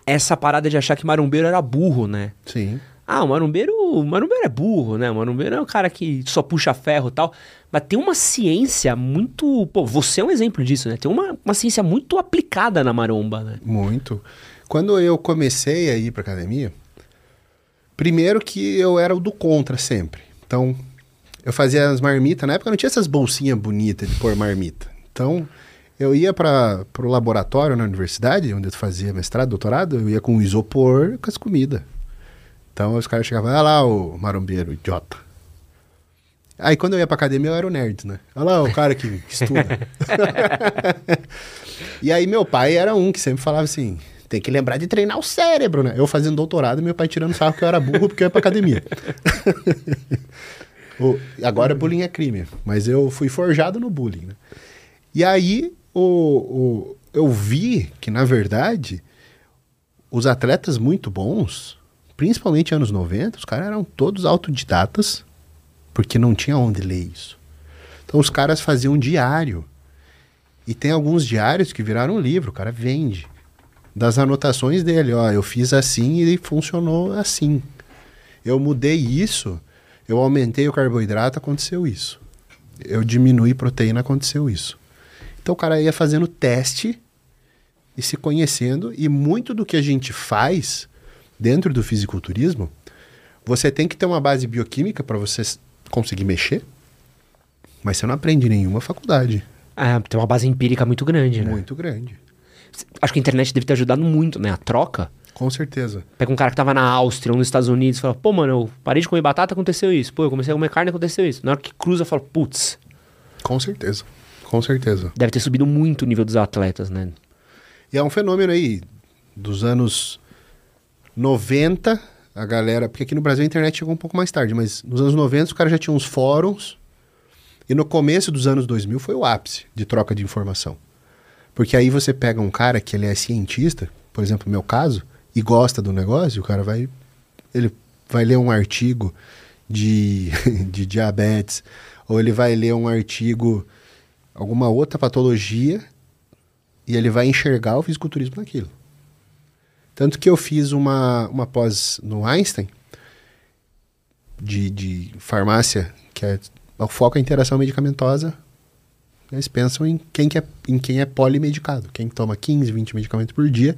essa parada de achar que marumbeiro era burro, né? Sim. Ah, o marumbeiro, o marumbeiro é burro, né? O marumbeiro é um cara que só puxa ferro e tal. Mas tem uma ciência muito. Pô, você é um exemplo disso, né? Tem uma, uma ciência muito aplicada na maromba, né? Muito. Quando eu comecei a ir pra academia, primeiro que eu era o do contra sempre. Então, eu fazia as marmitas. Na época não tinha essas bolsinhas bonitas de pôr marmita. Então, eu ia para o laboratório na universidade, onde eu fazia mestrado, doutorado, eu ia com isopor com as comidas. Então, os caras chegavam, olha lá o marombeiro, idiota. Aí, quando eu ia pra academia, eu era o nerd, né? Olha lá o cara que, que estuda. E aí meu pai era um que sempre falava assim, tem que lembrar de treinar o cérebro, né? Eu fazendo doutorado e meu pai tirando sarro que eu era burro porque eu ia pra academia. O- agora bullying é crime, mas eu fui forjado no bullying, né? E aí o, o- eu vi que, na verdade, os atletas muito bons, principalmente anos 90, os caras eram todos autodidatas, porque não tinha onde ler isso. Então os caras faziam um diário. E tem alguns diários que viraram livro, o cara vende. Das anotações dele, ó, eu fiz assim e funcionou assim. Eu mudei isso, eu aumentei o carboidrato, aconteceu isso. Eu diminui proteína, aconteceu isso. Então o cara ia fazendo teste e se conhecendo, e muito do que a gente faz dentro do fisiculturismo, você tem que ter uma base bioquímica para você conseguir mexer, mas você não aprende em nenhuma faculdade. Ah, tem uma base empírica muito grande, né? Muito grande. Acho que a internet deve ter ajudado muito, né? A troca. Com certeza. Pega um cara que tava na Áustria ou nos Estados Unidos e fala, pô, mano, eu parei de comer batata, aconteceu isso. Pô, eu comecei a comer carne, aconteceu isso. Na hora que cruza, fala, putz, Com certeza. Com certeza. deve ter subido muito o nível dos atletas, né? E é um fenômeno aí dos anos 90, a galera. Porque aqui no Brasil a internet chegou um pouco mais tarde, mas nos anos 90 os caras já tinham uns fóruns. E no começo dos anos 2000 foi o ápice de troca de informação. Porque aí você pega um cara que ele é cientista, por exemplo, no meu caso, e gosta do negócio, o cara vai. Ele vai ler um artigo de, de diabetes, ou ele vai ler um artigo, alguma outra patologia, e ele vai enxergar o fisiculturismo naquilo. Tanto que eu fiz uma, uma pós no Einstein, de, de farmácia, que é, o foco é a interação medicamentosa. Eles pensam em quem, que é, em quem é polimedicado, quem toma 15, 20 medicamentos por dia.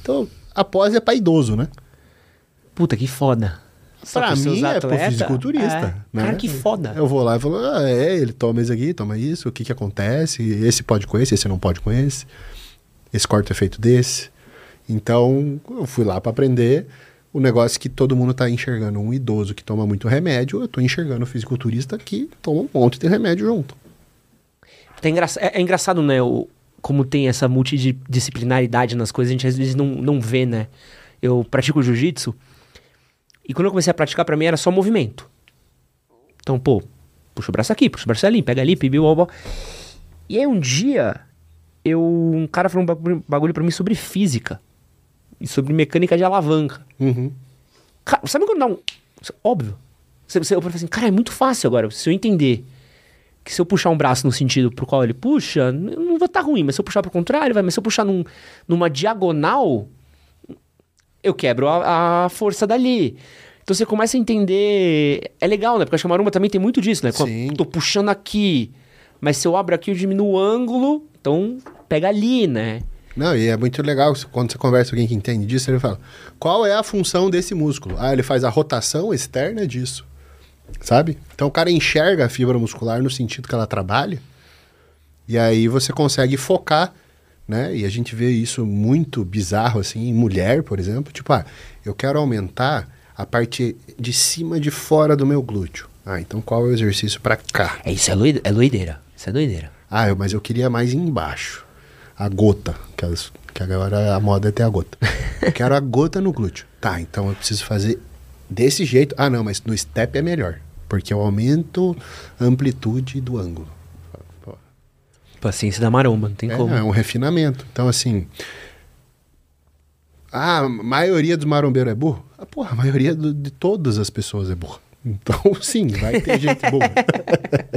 Então, a pós é para idoso, né? Puta, que foda. Só Pra mim é pro fisiculturista. É. né? Cara, que foda. Eu vou lá e falo, ah, é, ele toma isso aqui, toma isso, o que que acontece? Esse pode com esse, esse não pode com esse. Esse corte é feito desse. Então, eu fui lá para aprender o negócio que todo mundo tá enxergando. Um idoso que toma muito remédio, eu tô enxergando o fisiculturista que toma um monte de remédio junto. É, engra- é- é engraçado, né? O, como tem essa multidisciplinaridade nas coisas, a gente às vezes não, não vê, né? Eu pratico jiu-jitsu E quando eu comecei a praticar, pra mim era só movimento. Então, pô, puxa o braço aqui, puxa o braço ali, pega ali, pibi, blá, E aí um dia, eu, um cara falou um bagulho pra mim sobre física. E sobre mecânica de alavanca. Uhum. Cara, sabe quando dá um... Óbvio. Você, você, eu falei assim, cara, é muito fácil agora. Se eu entender que se eu puxar um braço no sentido pro qual ele puxa, não vai estar tá ruim. Mas se eu puxar pro contrário, vai. Mas se eu puxar num, numa diagonal, eu quebro a, a força dali. Então você começa a entender. É legal, né? Porque a maromba também tem muito disso, né? Sim. Tô puxando aqui. Mas se eu abro aqui, eu diminuo o ângulo. Então pega ali, né? Não, e é muito legal quando você conversa com alguém que entende disso, ele fala: qual é a função desse músculo? Ah, ele faz a rotação externa disso. Sabe? Então o cara enxerga a fibra muscular no sentido que ela trabalha. E aí você consegue focar, né? E a gente vê isso muito bizarro assim em mulher, por exemplo, tipo, ah, eu quero aumentar a parte de cima de fora do meu glúteo. Ah, então qual é o exercício para cá? É isso, é, loide é doideira. Isso é doideira. Ah, eu, mas eu queria mais embaixo. A gota, que, que agora a moda é ter a gota. quero a gota no glúteo. Tá, então eu preciso fazer desse jeito. Ah, não, mas no step é melhor. Porque eu aumento a amplitude do ângulo. Paciência da maromba, não tem é, como. É um refinamento. Então, assim. A maioria dos marombeiros é burro? Ah, porra, a maioria do, de todas as pessoas é burra. Então, sim, vai ter gente boa.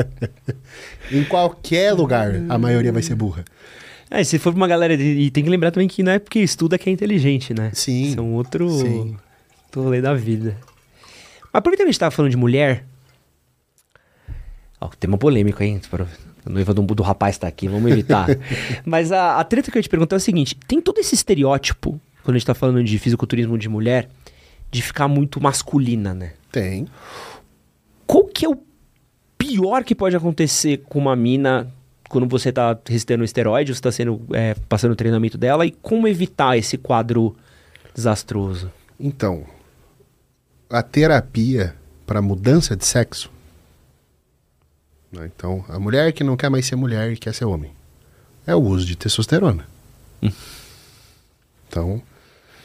em qualquer lugar, a maioria vai ser burra. É, se for uma galera. E tem que lembrar também que não é porque estuda que é inteligente, né? Sim. Isso é um outro. Sim. Outro rolê da vida. Mas por que a gente tava falando de mulher? Ó, tema polêmico, hein? A noiva do, do rapaz tá aqui, vamos evitar. Mas a, a treta que eu ia te perguntar é o seguinte: tem todo esse estereótipo, quando a gente tá falando de fisiculturismo de mulher, de ficar muito masculina, né? Tem. Qual que é o pior que pode acontecer com uma mina quando você tá recitando esteroide, você tá sendo, é, passando o treinamento dela, e como evitar esse quadro desastroso? Então, a terapia para mudança de sexo. Né? Então, a mulher que não quer mais ser mulher e quer ser homem. É o uso de testosterona. Hum. Então,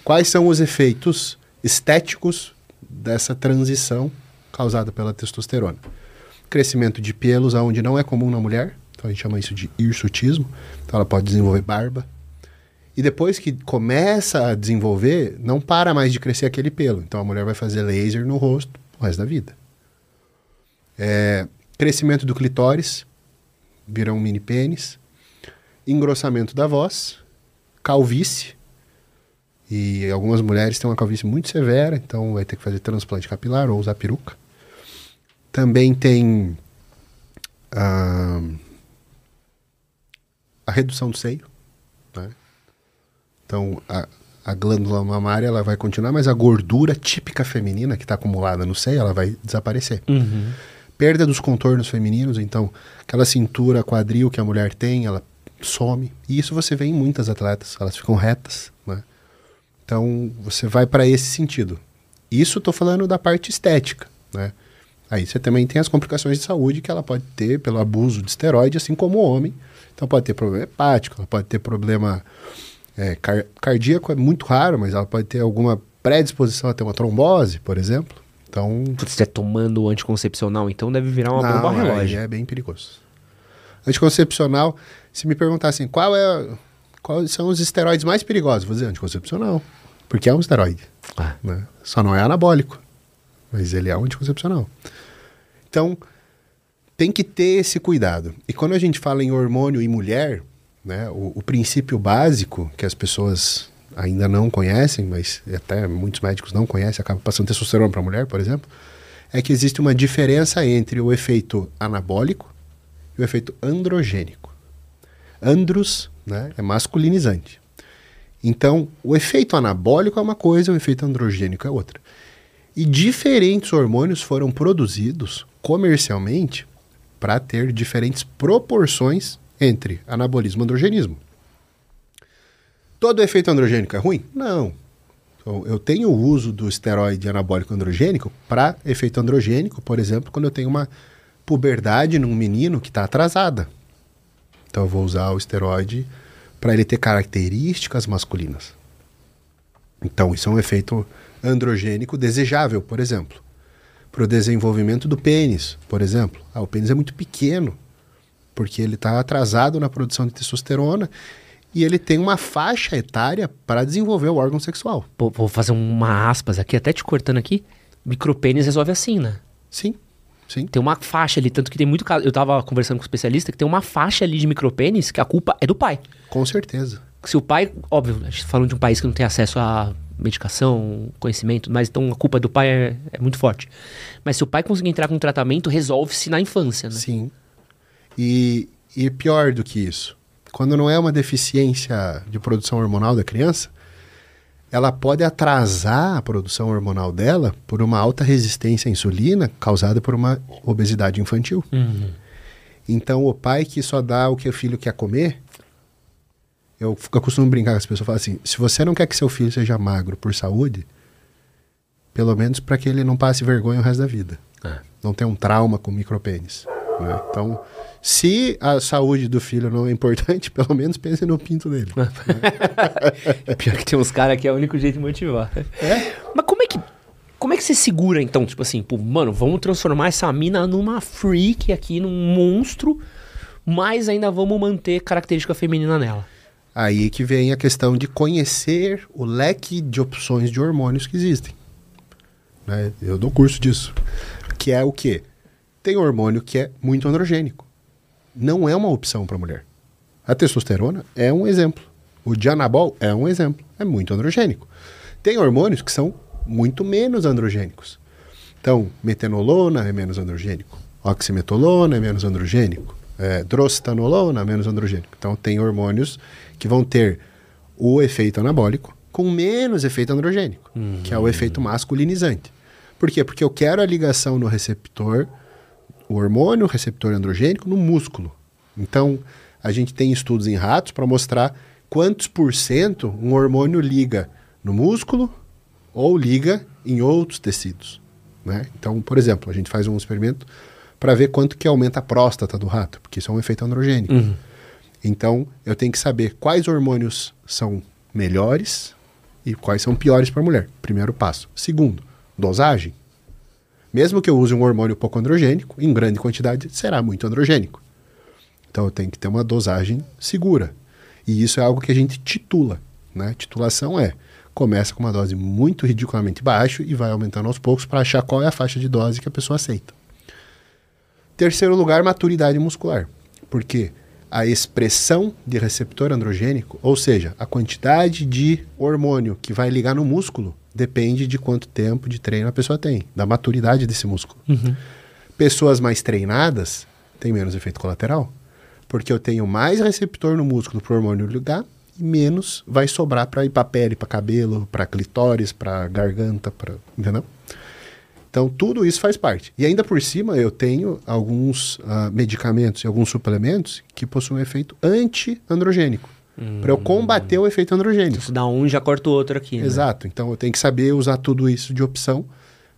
quais são os efeitos estéticos dessa transição causada pela testosterona? Crescimento de pelos aonde não é comum na mulher, então a gente chama isso de hirsutismo. Então ela pode desenvolver barba. E depois que começa a desenvolver, não para mais de crescer aquele pelo. Então a mulher vai fazer laser no rosto o resto da vida. É, crescimento do clitóris, vira um mini pênis. Engrossamento da voz, calvície. E algumas mulheres têm uma calvície muito severa, então vai ter que fazer transplante capilar ou usar peruca. Também tem. Ah, a redução do seio. Né? Então, a, a glândula mamária ela vai continuar, mas a gordura típica feminina que está acumulada no seio, ela vai desaparecer. Uhum. Perda dos contornos femininos, então, aquela cintura, quadril que a mulher tem, ela some. E isso você vê em muitas atletas, elas ficam retas. Né? Então, você vai para esse sentido. Isso estou falando da parte estética. Né? Aí você também tem as complicações de saúde que ela pode ter pelo abuso de esteroide, assim como o homem então pode ter problema hepático, ela pode ter problema é, car cardíaco, é muito raro, mas ela pode ter alguma predisposição a ter uma trombose, por exemplo. Então. Se estiver tomando anticoncepcional, então deve virar uma não, bomba relógio. É bem perigoso. Anticoncepcional, se me perguntassem qual é, quais são os esteroides mais perigosos, vou dizer anticoncepcional. Porque é um esteroide. Ah. Né? Só não é anabólico. Mas ele é um anticoncepcional. Então, tem que ter esse cuidado. E quando a gente fala em hormônio e mulher, né, o, o princípio básico que as pessoas ainda não conhecem, mas até muitos médicos não conhecem, acaba passando testosterona para mulher, por exemplo, é que existe uma diferença entre o efeito anabólico e o efeito androgênico. Andros né, é masculinizante. Então, o efeito anabólico é uma coisa, o efeito androgênico é outra. E diferentes hormônios foram produzidos comercialmente para ter diferentes proporções entre anabolismo e androgenismo. Todo efeito androgênico é ruim? Não. Então, eu tenho o uso do esteroide anabólico androgênico para efeito androgênico, por exemplo, quando eu tenho uma puberdade num menino que está atrasada. Então eu vou usar o esteroide para ele ter características masculinas. Então, isso é um efeito androgênico desejável, por exemplo. Para o desenvolvimento do pênis, por exemplo. Ah, o pênis é muito pequeno, porque ele está atrasado na produção de testosterona e ele tem uma faixa etária para desenvolver o órgão sexual. Pô, vou fazer uma aspas aqui, até te cortando aqui. Micropênis resolve assim, né? Sim, sim. Tem uma faixa ali, tanto que tem muito caso. Eu tava conversando com um especialista que tem uma faixa ali de micropênis que a culpa é do pai. Com certeza. Se o pai, óbvio, tá falando de um país que não tem acesso a medicação, conhecimento, mas então a culpa do pai é, é muito forte. Mas se o pai conseguir entrar com um tratamento, resolve-se na infância, né? Sim. E, e pior do que isso, quando não é uma deficiência de produção hormonal da criança, ela pode atrasar a produção hormonal dela por uma alta resistência à insulina causada por uma obesidade infantil. Uhum. Então, o pai que só dá o que o filho quer comer, eu, eu costumo brincar com as pessoas, falar assim, se você não quer que seu filho seja magro por saúde, pelo menos para que ele não passe vergonha o resto da vida. É. Não tenha um trauma com micropênis. Né? Então, se a saúde do filho não é importante, pelo menos pense no pinto dele. Pior que tem uns caras que é o único jeito de motivar. É? Mas como é que. Como é que você segura, então? Tipo assim, pô, mano, vamos transformar essa mina numa freak aqui, num monstro, mas ainda vamos manter característica feminina nela. Aí que vem a questão de conhecer o leque de opções de hormônios que existem. Né? Eu dou curso disso. Que é o quê? Tem hormônio que é muito androgênico. Não é uma opção para mulher. A testosterona é um exemplo. O dianabol é um exemplo. É muito androgênico. Tem hormônios que são muito menos androgênicos. Então, metenolona é menos androgênico. Oximetolona é menos androgênico. É, drostanolona é menos androgênico. Então, tem hormônios que vão ter o efeito anabólico com menos efeito androgênico, que é o efeito masculinizante. Por quê? Porque eu quero a ligação no receptor, o hormônio, o receptor androgênico, no músculo. Então, a gente tem estudos em ratos para mostrar quantos por cento um hormônio liga no músculo ou liga em outros tecidos. Né? Então, por exemplo, a gente faz um experimento para ver quanto que aumenta a próstata do rato, porque isso é um efeito androgênico. Então, eu tenho que saber quais hormônios são melhores e quais são piores para a mulher. Primeiro passo. Segundo, dosagem. Mesmo que eu use um hormônio pouco androgênico, em grande quantidade será muito androgênico. Então eu tenho que ter uma dosagem segura. E isso é algo que a gente titula. Né? Titulação é começa com uma dose muito ridiculamente baixa e vai aumentando aos poucos para achar qual é a faixa de dose que a pessoa aceita. Terceiro lugar, maturidade muscular. Porque a expressão de receptor androgênico, ou seja, a quantidade de hormônio que vai ligar no músculo, depende de quanto tempo de treino a pessoa tem, da maturidade desse músculo. Pessoas mais treinadas têm menos efeito colateral, porque eu tenho mais receptor no músculo para o hormônio ligar e menos vai sobrar para ir para pele, para cabelo, para clitóris, para garganta, para entendeu? Então, tudo isso faz parte. E ainda por cima, eu tenho alguns ah, medicamentos e alguns suplementos que possuem efeito anti-androgênico. Para eu combater o efeito androgênico. Se dá um, já corta o outro aqui. né? Exato. Então, eu tenho que saber usar tudo isso de opção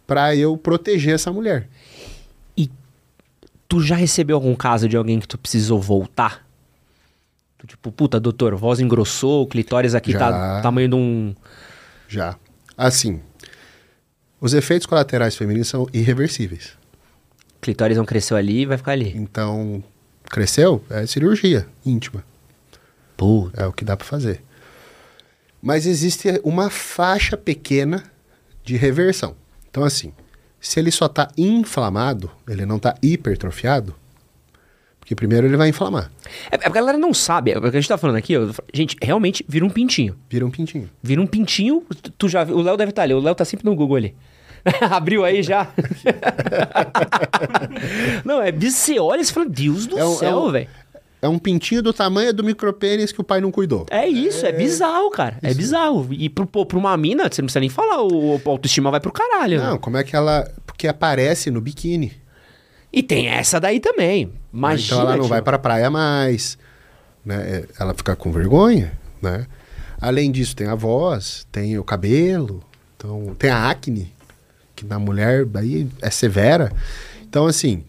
para eu proteger essa mulher. E tu já recebeu algum caso de alguém que tu precisou voltar? Tu, tipo, puta, doutor, voz engrossou, o clitóris aqui Já. tá do tamanho de um. Já. Assim, os efeitos colaterais femininos são irreversíveis. clitóris não cresceu ali e vai ficar ali. Então, cresceu? É cirurgia íntima. Puta. É o que dá para fazer. Mas existe uma faixa pequena de reversão. Então, assim, se ele só está inflamado, ele não está hipertrofiado, porque primeiro ele vai inflamar, É, é a galera não sabe. É o que a gente tá falando aqui, ó, gente, realmente vira um pintinho. vira um pintinho. Vira um pintinho, tu- já O Léo deve estar ali, o Léo tá sempre no Google ali. Abriu aí já. não, é bis- você olha e você fala, Deus do É um- é céu, um- velho. É um pintinho do tamanho do micropênis que o pai não cuidou. É isso, é, bizarro, cara. É bizarro. E pro, pô, pra uma mina, você não precisa nem falar, o, a autoestima vai pro caralho. Não, né? como é que ela. Porque aparece no biquíni. E tem essa daí também. Imagina. então ela não tio. vai para a praia mais. Né? É, Ela fica com vergonha. Né? Além disso, tem a voz, tem o cabelo, então, tem a acne, que na mulher aí é severa. Então, assim,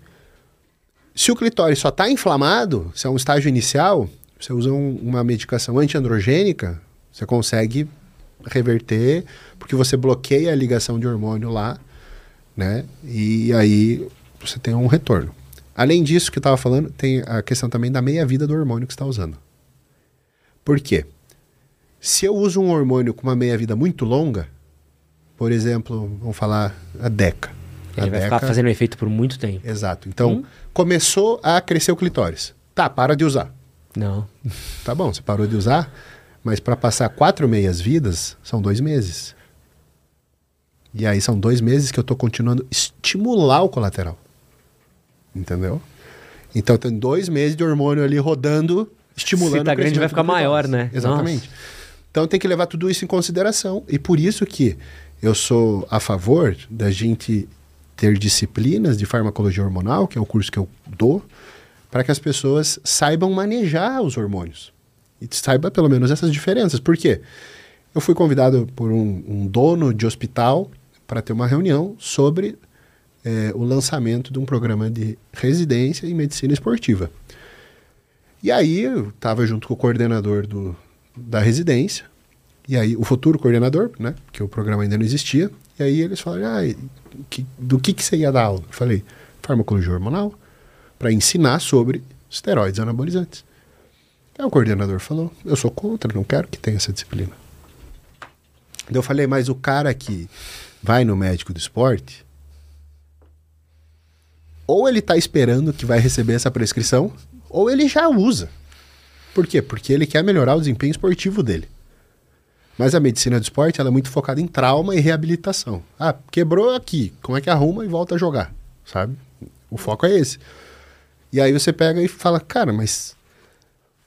se o clitóris só está inflamado, se é um estágio inicial, você usa um- uma medicação antiandrogênica, você consegue reverter, porque você bloqueia a ligação de hormônio lá, né? E aí você tem um retorno. Além disso que eu estava falando, tem a questão também da meia-vida do hormônio que está usando. Por quê? Se eu uso um hormônio com uma meia-vida muito longa, por exemplo, vamos falar a DECA. Ele a vai ficar fazendo efeito por muito tempo. Exato. Então, começou a crescer o clitóris. Tá, para de usar. Não. Tá bom, você parou de usar, mas para passar quatro meias vidas, são dois meses. E aí são dois meses que eu estou continuando estimular o colateral. Entendeu? Então tem dois meses de hormônio ali rodando, estimulando Se tá grande, vai ficar maior, né? Exatamente. Então tem que levar tudo isso em consideração. E por isso que eu sou a favor da gente ter disciplinas de farmacologia hormonal, que é o curso que eu dou, para que as pessoas saibam manejar os hormônios. E saiba pelo menos essas diferenças. Por quê? Eu fui convidado por um, um dono de hospital para ter uma reunião sobre eh, o lançamento de um programa de residência em medicina esportiva. E aí eu estava junto com o coordenador do, da residência, e aí o futuro coordenador, né? Porque o programa ainda não existia. E aí eles falaram, ah, que- do que, que você ia dar aula? Eu falei, farmacologia hormonal, para ensinar sobre esteroides anabolizantes. Aí o coordenador falou, eu sou contra, não quero que tenha essa disciplina. Daí eu falei, mas o cara que vai no médico do esporte, ou ele está esperando que vai receber essa prescrição, ou ele já usa. Por quê? Porque ele quer melhorar o desempenho esportivo dele. Mas a medicina do esporte ela é muito focada em trauma e reabilitação. Ah, quebrou aqui, como é que arruma e volta a jogar, sabe? O foco é esse. E aí você pega e fala, cara, mas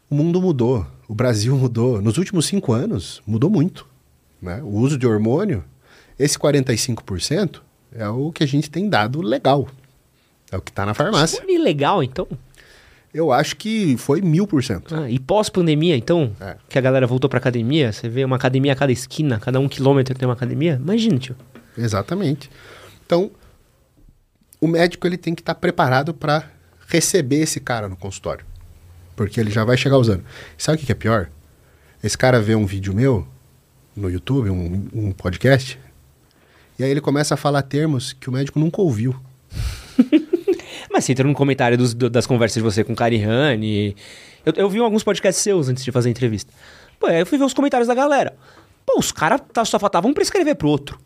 o mundo mudou, o Brasil mudou. Nos últimos cinco anos, mudou muito. Né? O uso de hormônio, esse 45% é o que a gente tem dado legal. É o que está na farmácia. Foi legal, então. Eu acho que foi mil por cento. Ah, e pós-pandemia, então, É. que a galera voltou pra academia, você vê uma academia a cada esquina, cada um quilômetro tem uma academia. Imagina, tio. Exatamente. Então, o médico ele tem que estar preparado para receber esse cara no consultório. Porque ele já vai chegar usando. Sabe o que que é pior? Esse cara vê um vídeo meu no YouTube, um, um podcast, e aí ele começa a falar termos que o médico nunca ouviu. Mas você entra no comentário dos- do- das conversas de você com Carihane. Eu, eu vi alguns podcasts seus antes de fazer a entrevista. Pô, aí eu fui ver os comentários da galera. Pô, os caras tá, só faltavam prescrever pro outro.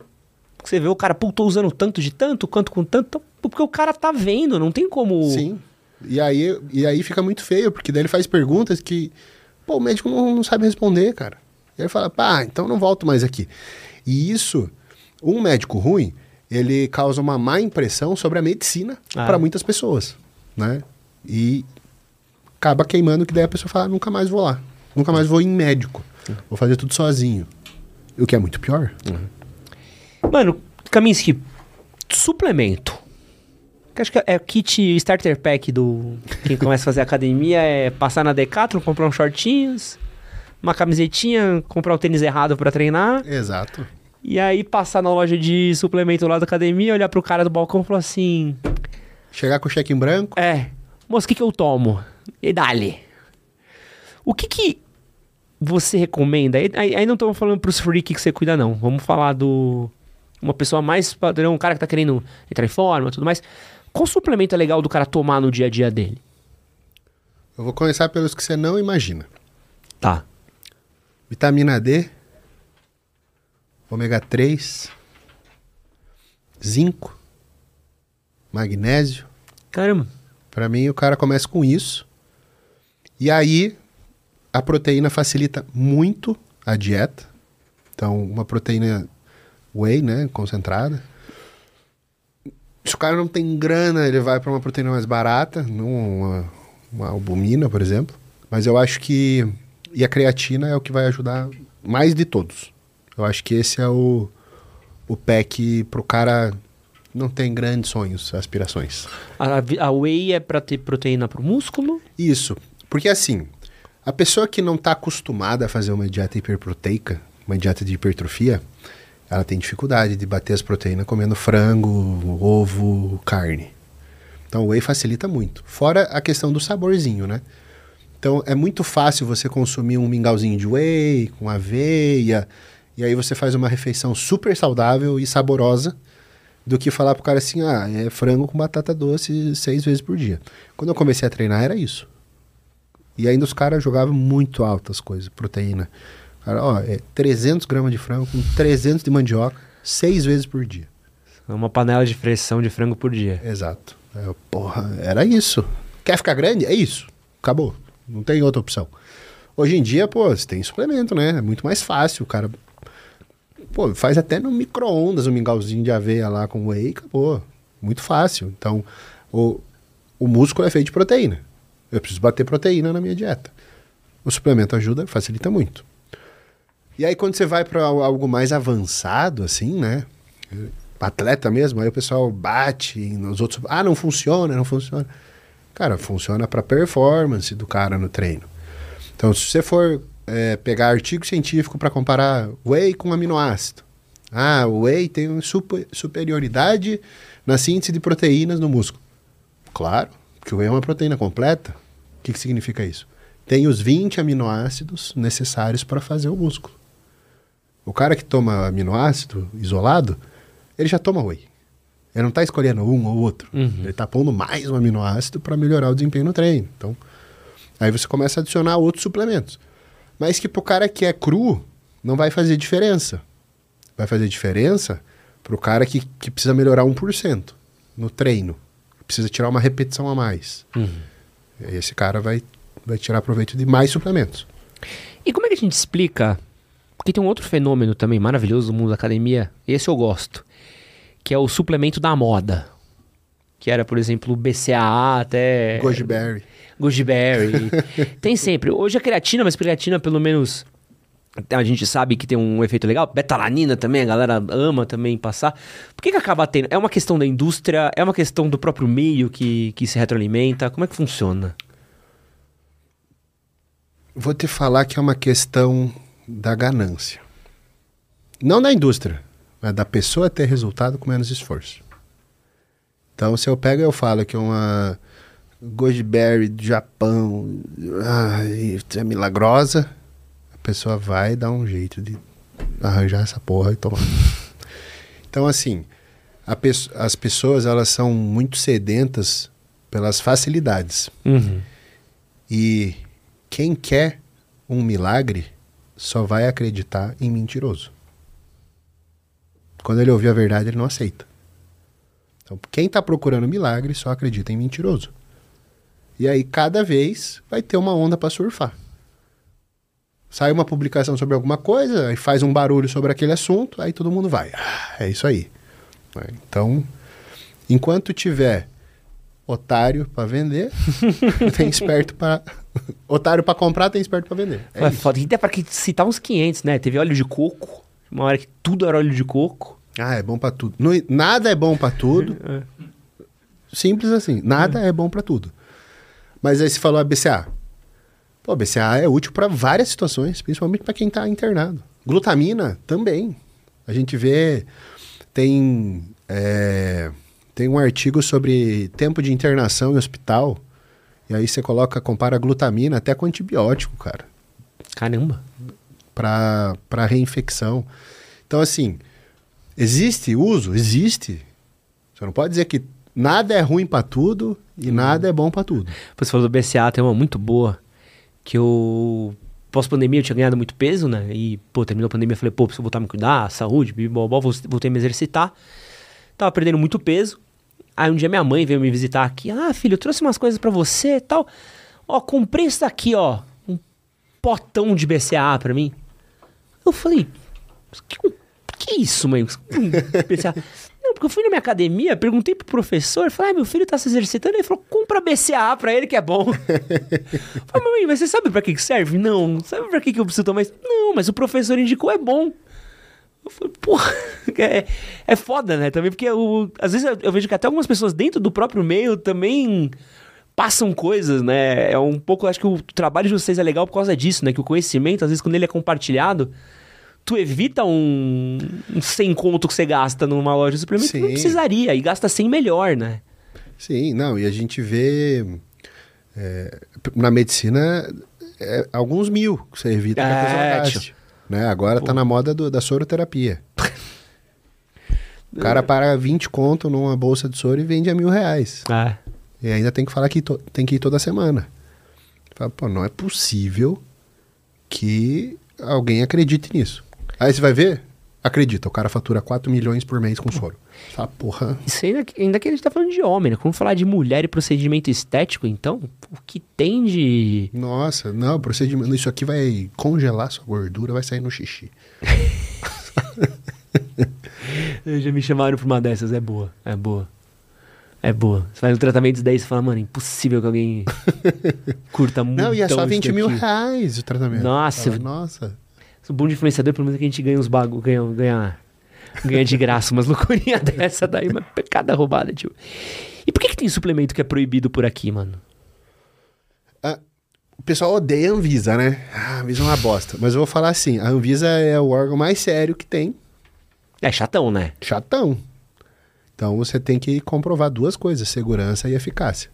Você vê o cara, pô, tô usando tanto de tanto, quanto com tanto. Porque o cara tá vendo, não tem como. Sim. E aí, e aí fica muito feio, porque daí ele faz perguntas que pô, o médico não, não sabe responder, cara. E aí fala, pá, então não volto mais aqui. E isso, um médico ruim, ele causa uma má impressão sobre a medicina Ah. para muitas pessoas, né? E acaba queimando que daí a pessoa fala, nunca mais vou lá. Nunca mais vou em médico. Vou fazer tudo sozinho. O que é muito pior. Mano, Kaminsky, suplemento. Acho que é o kit starter pack do. Quem começa a fazer academia é passar na Decathlon, comprar uns shortinhos, uma camisetinha, comprar o tênis errado pra treinar. Exato. E aí passar na loja de suplemento lá da academia, olhar pro cara do balcão e falar assim: Chegar com o cheque em branco. É, moço, o que, que eu tomo? E dali. O que que você recomenda? Aí, aí- não estamos falando pros freaks que você cuida, não. Vamos falar do. Uma pessoa mais padrão, um cara que tá querendo entrar em forma e tudo mais. Qual suplemento é legal do cara tomar no dia a dia dele? Eu vou começar pelos que você não imagina. Tá. Vitamina D, ômega 3, zinco, magnésio. Caramba. Para mim, o cara começa com isso. E aí, a proteína facilita muito a dieta. Então, uma proteína whey, né, concentrada. Se o cara não tem grana, ele vai para uma proteína mais barata, não uma, uma albumina, por exemplo. Mas eu acho que e a creatina é o que vai ajudar mais de todos. Eu acho que esse é o o pack pro cara não tem grandes sonhos, aspirações. A, a whey é pra ter proteína pro músculo? Isso. Porque assim, a pessoa que não está acostumada a fazer uma dieta hiperproteica, uma dieta de hipertrofia, ela tem dificuldade de bater as proteínas comendo frango, ovo, carne. Então o whey facilita muito. Fora a questão do saborzinho, né? Então é muito fácil você consumir um mingauzinho de whey com aveia E aí você faz uma refeição super saudável e saborosa do que falar pro cara assim, ah, é frango com batata doce seis vezes por dia. Quando eu comecei a treinar era isso. E ainda os caras jogavam muito altas coisas, proteína. Cara, ó, é 300 gramas de frango com 300 de mandioca, seis vezes por dia. Uma panela de pressão de frango por dia. Exato. Eu, porra, era isso. Quer ficar grande? É isso. Acabou. Não tem outra opção. Hoje em dia, pô, você tem suplemento, né? É muito mais fácil. O cara Pô, faz até no micro-ondas um mingauzinho de aveia lá com whey, acabou. Muito fácil. Então, o, o músculo é feito de proteína. Eu preciso bater proteína na minha dieta. O suplemento ajuda, facilita muito. E aí, quando você vai para algo mais avançado, assim, né? Atleta mesmo, aí o pessoal bate nos outros. Ah, não funciona, não funciona. Cara, funciona para performance do cara no treino. Então, se você for é, pegar artigo científico para comparar whey com aminoácido. Ah, o whey tem super, superioridade na síntese de proteínas no músculo. Claro, porque o whey é uma proteína completa. O que, que significa isso? Tem os 20 aminoácidos necessários para fazer o músculo. O cara que toma aminoácido isolado, ele já toma whey. Ele não está escolhendo um ou outro. Uhum. Ele está pondo mais um aminoácido para melhorar o desempenho no treino. Então, aí você começa a adicionar outros suplementos. Mas que pro cara que é cru, não vai fazer diferença. Vai fazer diferença pro cara que, que precisa melhorar 1% no treino. Precisa tirar uma repetição a mais. Uhum. Esse cara vai, vai tirar proveito de mais suplementos. E como é que a gente explica? Porque tem um outro fenômeno também maravilhoso no mundo da academia, esse eu gosto, que é o suplemento da moda. Que era, por exemplo, o BCAA até. Goji Berry. Goji Berry. tem sempre. Hoje a creatina, mas creatina pelo menos a gente sabe que tem um efeito legal. Betalanina também, a galera ama também passar. Por que, que acaba tendo? É uma questão da indústria? É uma questão do próprio meio que, que se retroalimenta? Como é que funciona? Vou te falar que é uma questão da ganância. Não da indústria, mas da pessoa ter resultado com menos esforço. Então, se eu pego e eu falo que uma goji berry do Japão ai, é milagrosa, a pessoa vai dar um jeito de arranjar essa porra e tomar. então, assim, pe as pessoas elas são muito sedentas pelas facilidades. Uhum. E quem quer um milagre só vai acreditar em mentiroso. Quando ele ouvir a verdade, ele não aceita. Então, quem está procurando milagre só acredita em mentiroso. E aí, cada vez, vai ter uma onda para surfar. Sai uma publicação sobre alguma coisa, aí faz um barulho sobre aquele assunto, aí todo mundo vai. Ah, é isso aí. Então, enquanto tiver otário para vender, tem esperto para otário para comprar, tem esperto para vender. É, é foda. Até para citar uns 500, né? Teve óleo de coco, uma hora que tudo era óleo de coco. Ah, é bom para tudo. Não, nada é bom para tudo. É. Simples assim. Nada é, é bom para tudo. Mas aí você falou a BCA. Pô, BCA é útil para várias situações, principalmente para quem está internado. Glutamina também. A gente vê, tem, é, tem um artigo sobre tempo de internação em hospital. E aí você coloca, compara a glutamina até com antibiótico, cara. Caramba. Para reinfecção. Então, assim, existe uso? Existe. Você não pode dizer que nada é ruim para tudo e hum. nada é bom para tudo. Você falou do BCA, tem uma muito boa, que eu pós-pandemia eu tinha ganhado muito peso, né? E, pô, terminou a pandemia, eu falei, pô, preciso voltar a me cuidar, saúde, bibobó, voltei a me exercitar. Tava perdendo muito peso. Aí um dia minha mãe veio me visitar aqui. Ah, filho, eu trouxe umas coisas para você e tal. Ó, comprei isso daqui, ó. Um potão de BCA pra mim. Eu falei, que, que isso, mãe? BCA. Não, porque eu fui na minha academia, perguntei pro professor, falei, ah, meu filho tá se exercitando, ele falou, compra BCA pra ele que é bom. falei, mãe, mas você sabe pra que serve? Não. Sabe pra que eu preciso tomar isso? Não, mas o professor indicou, é bom. Eu falei, porra, é, é foda, né? Também porque eu, às vezes eu, eu vejo que até algumas pessoas dentro do próprio meio também passam coisas, né? É um pouco, acho que o trabalho de vocês é legal por causa disso, né? Que o conhecimento, às vezes, quando ele é compartilhado, tu evita um, um 100 conto que você gasta numa loja de suplemento que não precisaria, e gasta 100 melhor, né? Sim, não, e a gente vê é, na medicina é, alguns mil que você evita é, que a pessoa gaste. Né? Agora tá na moda do- da soroterapia. o cara paga 20 conto numa bolsa de soro e vende a mil reais. É. E ainda tem que falar que to- tem que ir toda semana. Fala, pô, não é possível que alguém acredite nisso. Aí você vai ver, acredita, o cara fatura 4 milhões por mês com soro. Fala, porra, Isso ainda, ainda que a gente tá falando de homem, né? Como falar de mulher e procedimento estético, então, o que tem de. nossa, não, procedimento, isso aqui vai congelar sua gordura, vai sair no xixi. Já me chamaram pra uma dessas, é boa, é boa. É boa. Você faz um tratamento daí e você fala, mano, impossível que alguém curta muito. Não, e é só 20 mil reais o tratamento. Nossa. Fala, nossa. O bom de influenciador, pelo menos, é que a gente ganha uns bagulho, ganha, ganha, ganha de graça umas loucurinhas dessa daí, uma pecada roubada, tio. E por que, que tem suplemento que é proibido por aqui, mano? Ah, o pessoal odeia a Anvisa, né? Ah, a Anvisa é uma bosta. Mas eu vou falar assim, a Anvisa é o órgão mais sério que tem. É chatão, né? Chatão. Então você tem que comprovar duas coisas, segurança e eficácia.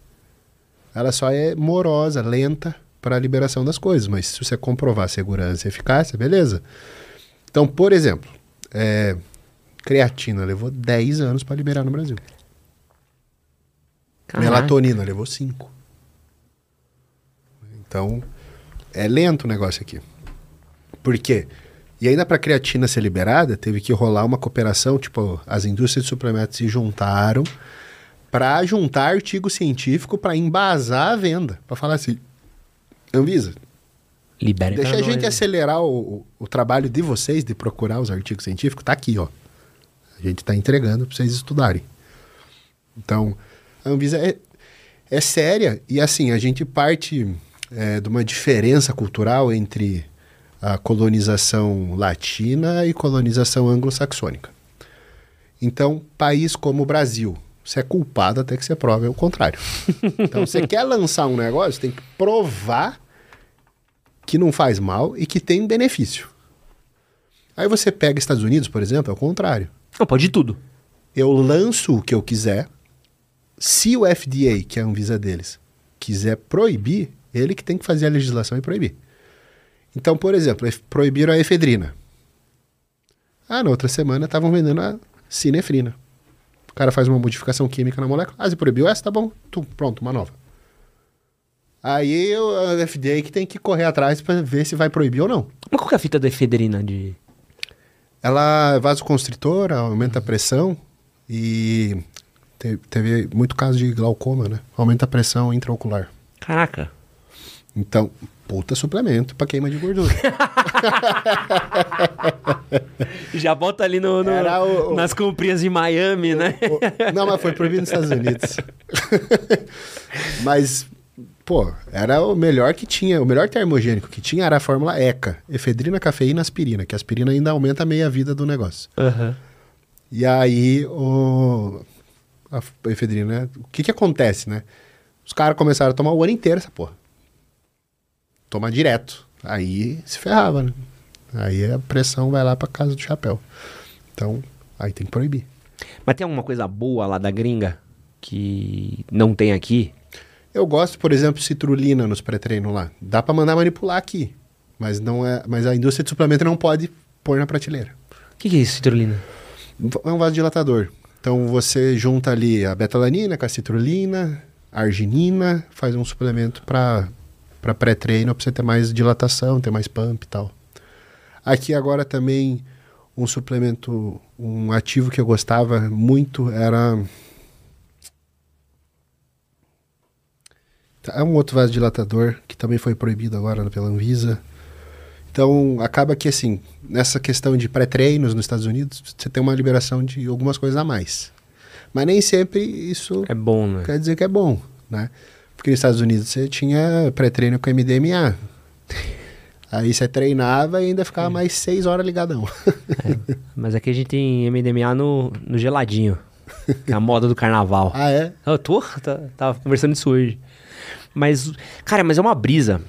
Ela só é morosa, lenta para a liberação das coisas, mas se você comprovar segurança e eficácia, beleza. Então, por exemplo, é, creatina levou 10 anos para liberar no Brasil. Caraca. Melatonina levou 5. Então, é lento o negócio aqui. Por quê? E ainda para creatina ser liberada, teve que rolar uma cooperação, tipo, as indústrias de suplementos se juntaram para juntar artigo científico para embasar a venda, para falar assim, Anvisa, Libera deixa a gente acelerar o, o- o trabalho de vocês de procurar os artigos científicos, tá aqui, ó. A gente está entregando para vocês estudarem. Então, a Anvisa é, é séria e assim, a gente parte é, de uma diferença cultural entre a colonização latina e colonização anglo-saxônica. Então, país como o Brasil, você é culpado até que você prove o contrário. Então, você quer lançar um negócio, tem que provar que não faz mal e que tem benefício. Aí você pega Estados Unidos, por exemplo, é o contrário. Não, pode tudo. Eu lanço o que eu quiser. Se o FDA, que é a Anvisa deles, quiser proibir, ele que tem que fazer a legislação e proibir. Então, por exemplo, proibiram a efedrina. Ah, na outra semana estavam vendendo a sinefrina. O cara faz uma modificação química na molécula. Ah, você proibiu essa? Tá bom. Tu, pronto, uma nova. Aí a FDA que tem que correr atrás para ver se vai proibir ou não. Mas qual que é a fita da efedrina de... Ela é vasoconstritora, aumenta a pressão e te- teve muito caso de glaucoma, né? Aumenta a pressão intraocular. Caraca. Então, puta suplemento pra queima de gordura. Já bota ali no, no- o- o- nas comprinhas de Miami, né? O- Não, mas foi proibido nos Estados Unidos. mas, pô, era o melhor que tinha. O melhor termogênico que tinha era a fórmula ECA. Efedrina, cafeína, aspirina. Que a aspirina ainda aumenta a meia-vida do negócio. Aham. E aí, o... a efedrina, né? o que que acontece, né? Os caras começaram a tomar o ano inteiro essa porra. Tomar direto. Aí se ferrava, né? Aí a pressão vai lá pra casa do chapéu. Então, aí tem que proibir. Mas tem alguma coisa boa lá da gringa que não tem aqui? Eu gosto, por exemplo, citrulina nos pré-treinos lá. Dá pra mandar manipular aqui. Mas, não é, mas a indústria de suplemento não pode pôr na prateleira. O que, que é isso, citrulina? É um vasodilatador. Então você junta ali a betalanina com a citrulina, a arginina, faz um suplemento para para pré-treino, para você ter mais dilatação, ter mais pump e tal. Aqui agora também um suplemento, um ativo que eu gostava muito era é um outro vasodilatador que também foi proibido agora pela Anvisa. Então, acaba que, assim, nessa questão de pré-treinos nos Estados Unidos, você tem uma liberação de algumas coisas a mais. Mas nem sempre isso É bom, né? quer dizer que é bom, né? Porque nos Estados Unidos você tinha pré-treino com MDMA. Aí você treinava e ainda ficava mais seis horas ligadão. Mas aqui a gente tem MDMA no, no geladinho. Que é a moda do carnaval. ah, é? Eu tô, tá- tava conversando isso hoje. Mas, cara, mas é uma brisa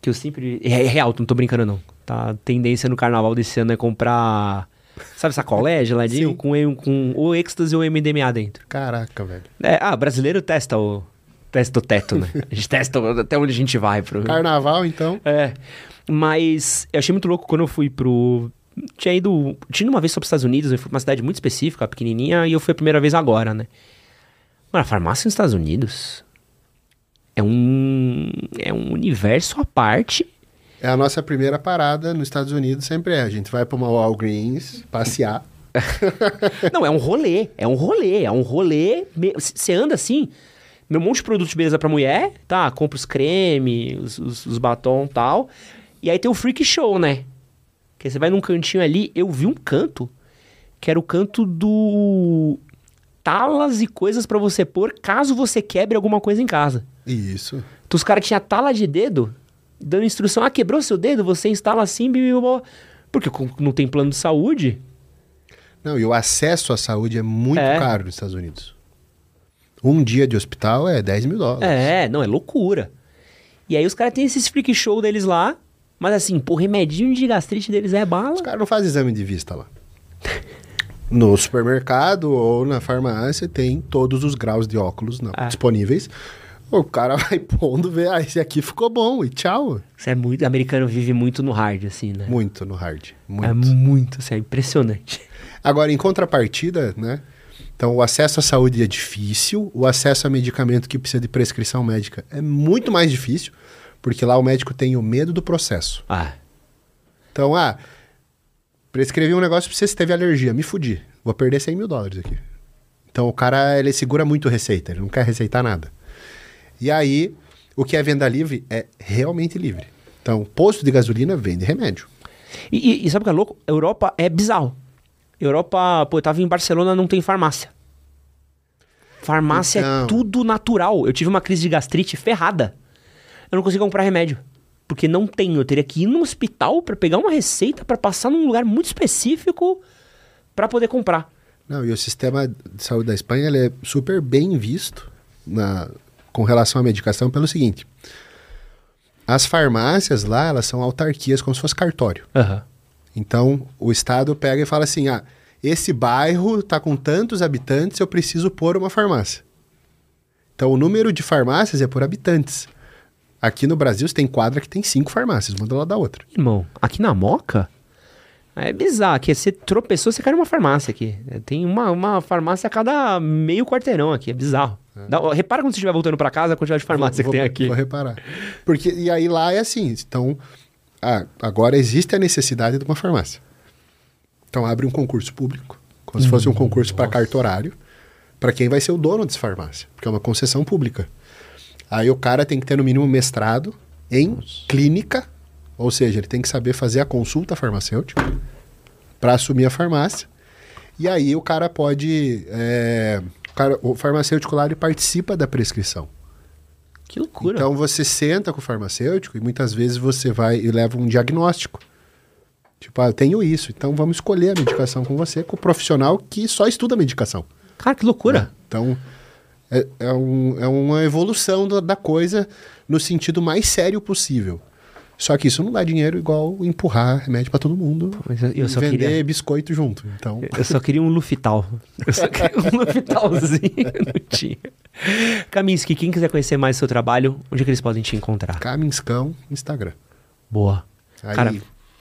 que eu sempre. É, é real, não tô brincando não. Tá? A tendência no carnaval desse ano é comprar. Sabe sacolé, geladinho? Sim. Com, com ou êxtase ou MDMA dentro. Caraca, velho. É, ah, brasileiro testa o, Testa o teto, né? A gente testa até onde a gente vai. Pro... Carnaval, então. É. Mas eu achei muito louco quando eu fui pro. Tinha ido. Tinha ido uma vez só pros Estados Unidos, eu fui pra uma cidade muito específica, pequenininha, e eu fui a primeira vez agora, né? Mano, a farmácia nos Estados Unidos é um. É um universo à parte. É a nossa primeira parada nos Estados Unidos, sempre é. A gente vai pra uma Walgreens passear. Não, é um rolê. É um rolê. É um rolê. Você anda assim. Meu monte de produto de beleza pra mulher, tá? Compra os creme, os, os, os batom e tal. E aí tem o freak show, né? Que você vai num cantinho ali. Eu vi um canto que era o canto do talas e coisas para você pôr caso você quebre alguma coisa em casa. Isso. Então os caras tinham tala de dedo, dando instrução. Ah, quebrou seu dedo? Você instala assim. Porque não tem plano de saúde. Não, e o acesso à saúde é muito é. caro nos Estados Unidos. Um dia de hospital é 10 mil dólares. É, não, é loucura. E aí os caras têm esses freak show deles lá, mas assim, pô, remedinho de gastrite deles é bala. Os caras não fazem exame de vista lá. no supermercado ou na farmácia tem todos os graus de óculos não, ah. disponíveis. O cara vai pondo, vê, ah, esse aqui ficou bom e tchau. Isso é muito. americano vive muito no hard, assim, né? Muito no hard. Muito. É muito, assim, é impressionante. Agora, em contrapartida, né? Então, o acesso à saúde é difícil, o acesso a medicamento que precisa de prescrição médica é muito mais difícil, porque lá o médico tem o medo do processo. Ah. Então, ah, prescrevi um negócio pra você, se teve alergia, me fudi. Vou perder 100 mil dólares aqui. Então, o cara, ele segura muito receita, ele não quer receitar nada. E aí, o que é venda livre é realmente livre. Então, posto de gasolina vende remédio. E, e, e sabe o que é louco? Europa é bizarro. Europa, pô, eu tava em Barcelona, não tem farmácia. Farmácia é então... é tudo natural. Eu tive uma crise de gastrite ferrada. Eu não consigo comprar remédio. Porque não tem. Eu teria que ir no hospital para pegar uma receita para passar num lugar muito específico para poder comprar. Não, e o sistema de saúde da Espanha ele é super bem visto na, com relação à medicação pelo seguinte. As farmácias lá, elas são autarquias como se fosse cartório. Uhum. Então, o Estado pega e fala assim: ah, esse bairro está com tantos habitantes, eu preciso pôr uma farmácia. Então, o número de farmácias é por habitantes. Aqui no Brasil, você tem quadra que tem cinco farmácias, uma do lado da outra. Irmão, aqui na Moca, é bizarro. Aqui, você tropeçou, você cai numa farmácia aqui. É, tem uma, uma farmácia a cada meio quarteirão aqui, é bizarro. É. Dá, repara quando você estiver voltando para casa a quantidade de farmácia vou, que tem aqui. Vou reparar. Porque, e aí lá é assim, então ah, agora existe a necessidade de uma farmácia. Então abre um concurso público, como hum, se fosse um concurso para cartorário, para quem vai ser o dono dessa farmácia, porque é uma concessão pública. Aí o cara tem que ter no mínimo mestrado em nossa. clínica, ou seja, ele tem que saber fazer a consulta farmacêutica para assumir a farmácia. E aí o cara pode. É, o, cara, o farmacêutico lá ele participa da prescrição. Que loucura. Então você senta com o farmacêutico e muitas vezes você vai e leva um diagnóstico. Tipo, ah, eu tenho isso, então vamos escolher a medicação com você, com o profissional que só estuda medicação. Cara, que loucura. Né? Então, é, é, um, é uma evolução do, da coisa no sentido mais sério possível. Só que isso não dá dinheiro igual empurrar remédio para todo mundo eu, eu e vender queria... biscoito junto. Então... Eu só queria um Lufital. Eu só queria um Lufitalzinho, não tinha. Kaminsky, quem quiser conhecer mais o seu trabalho, onde é que eles podem te encontrar? Kaminskão, Instagram. Boa. Aí Cara...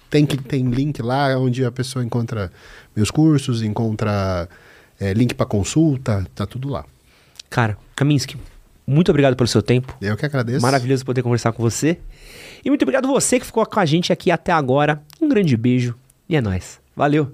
tem, tem link lá onde a pessoa encontra meus cursos, encontra é, link para consulta, tá tudo lá. Cara, Kaminsky, muito obrigado pelo seu tempo. Eu que agradeço. Maravilhoso poder conversar com você. E muito obrigado você que ficou com a gente aqui até agora. Um grande beijo e é nóis. Valeu!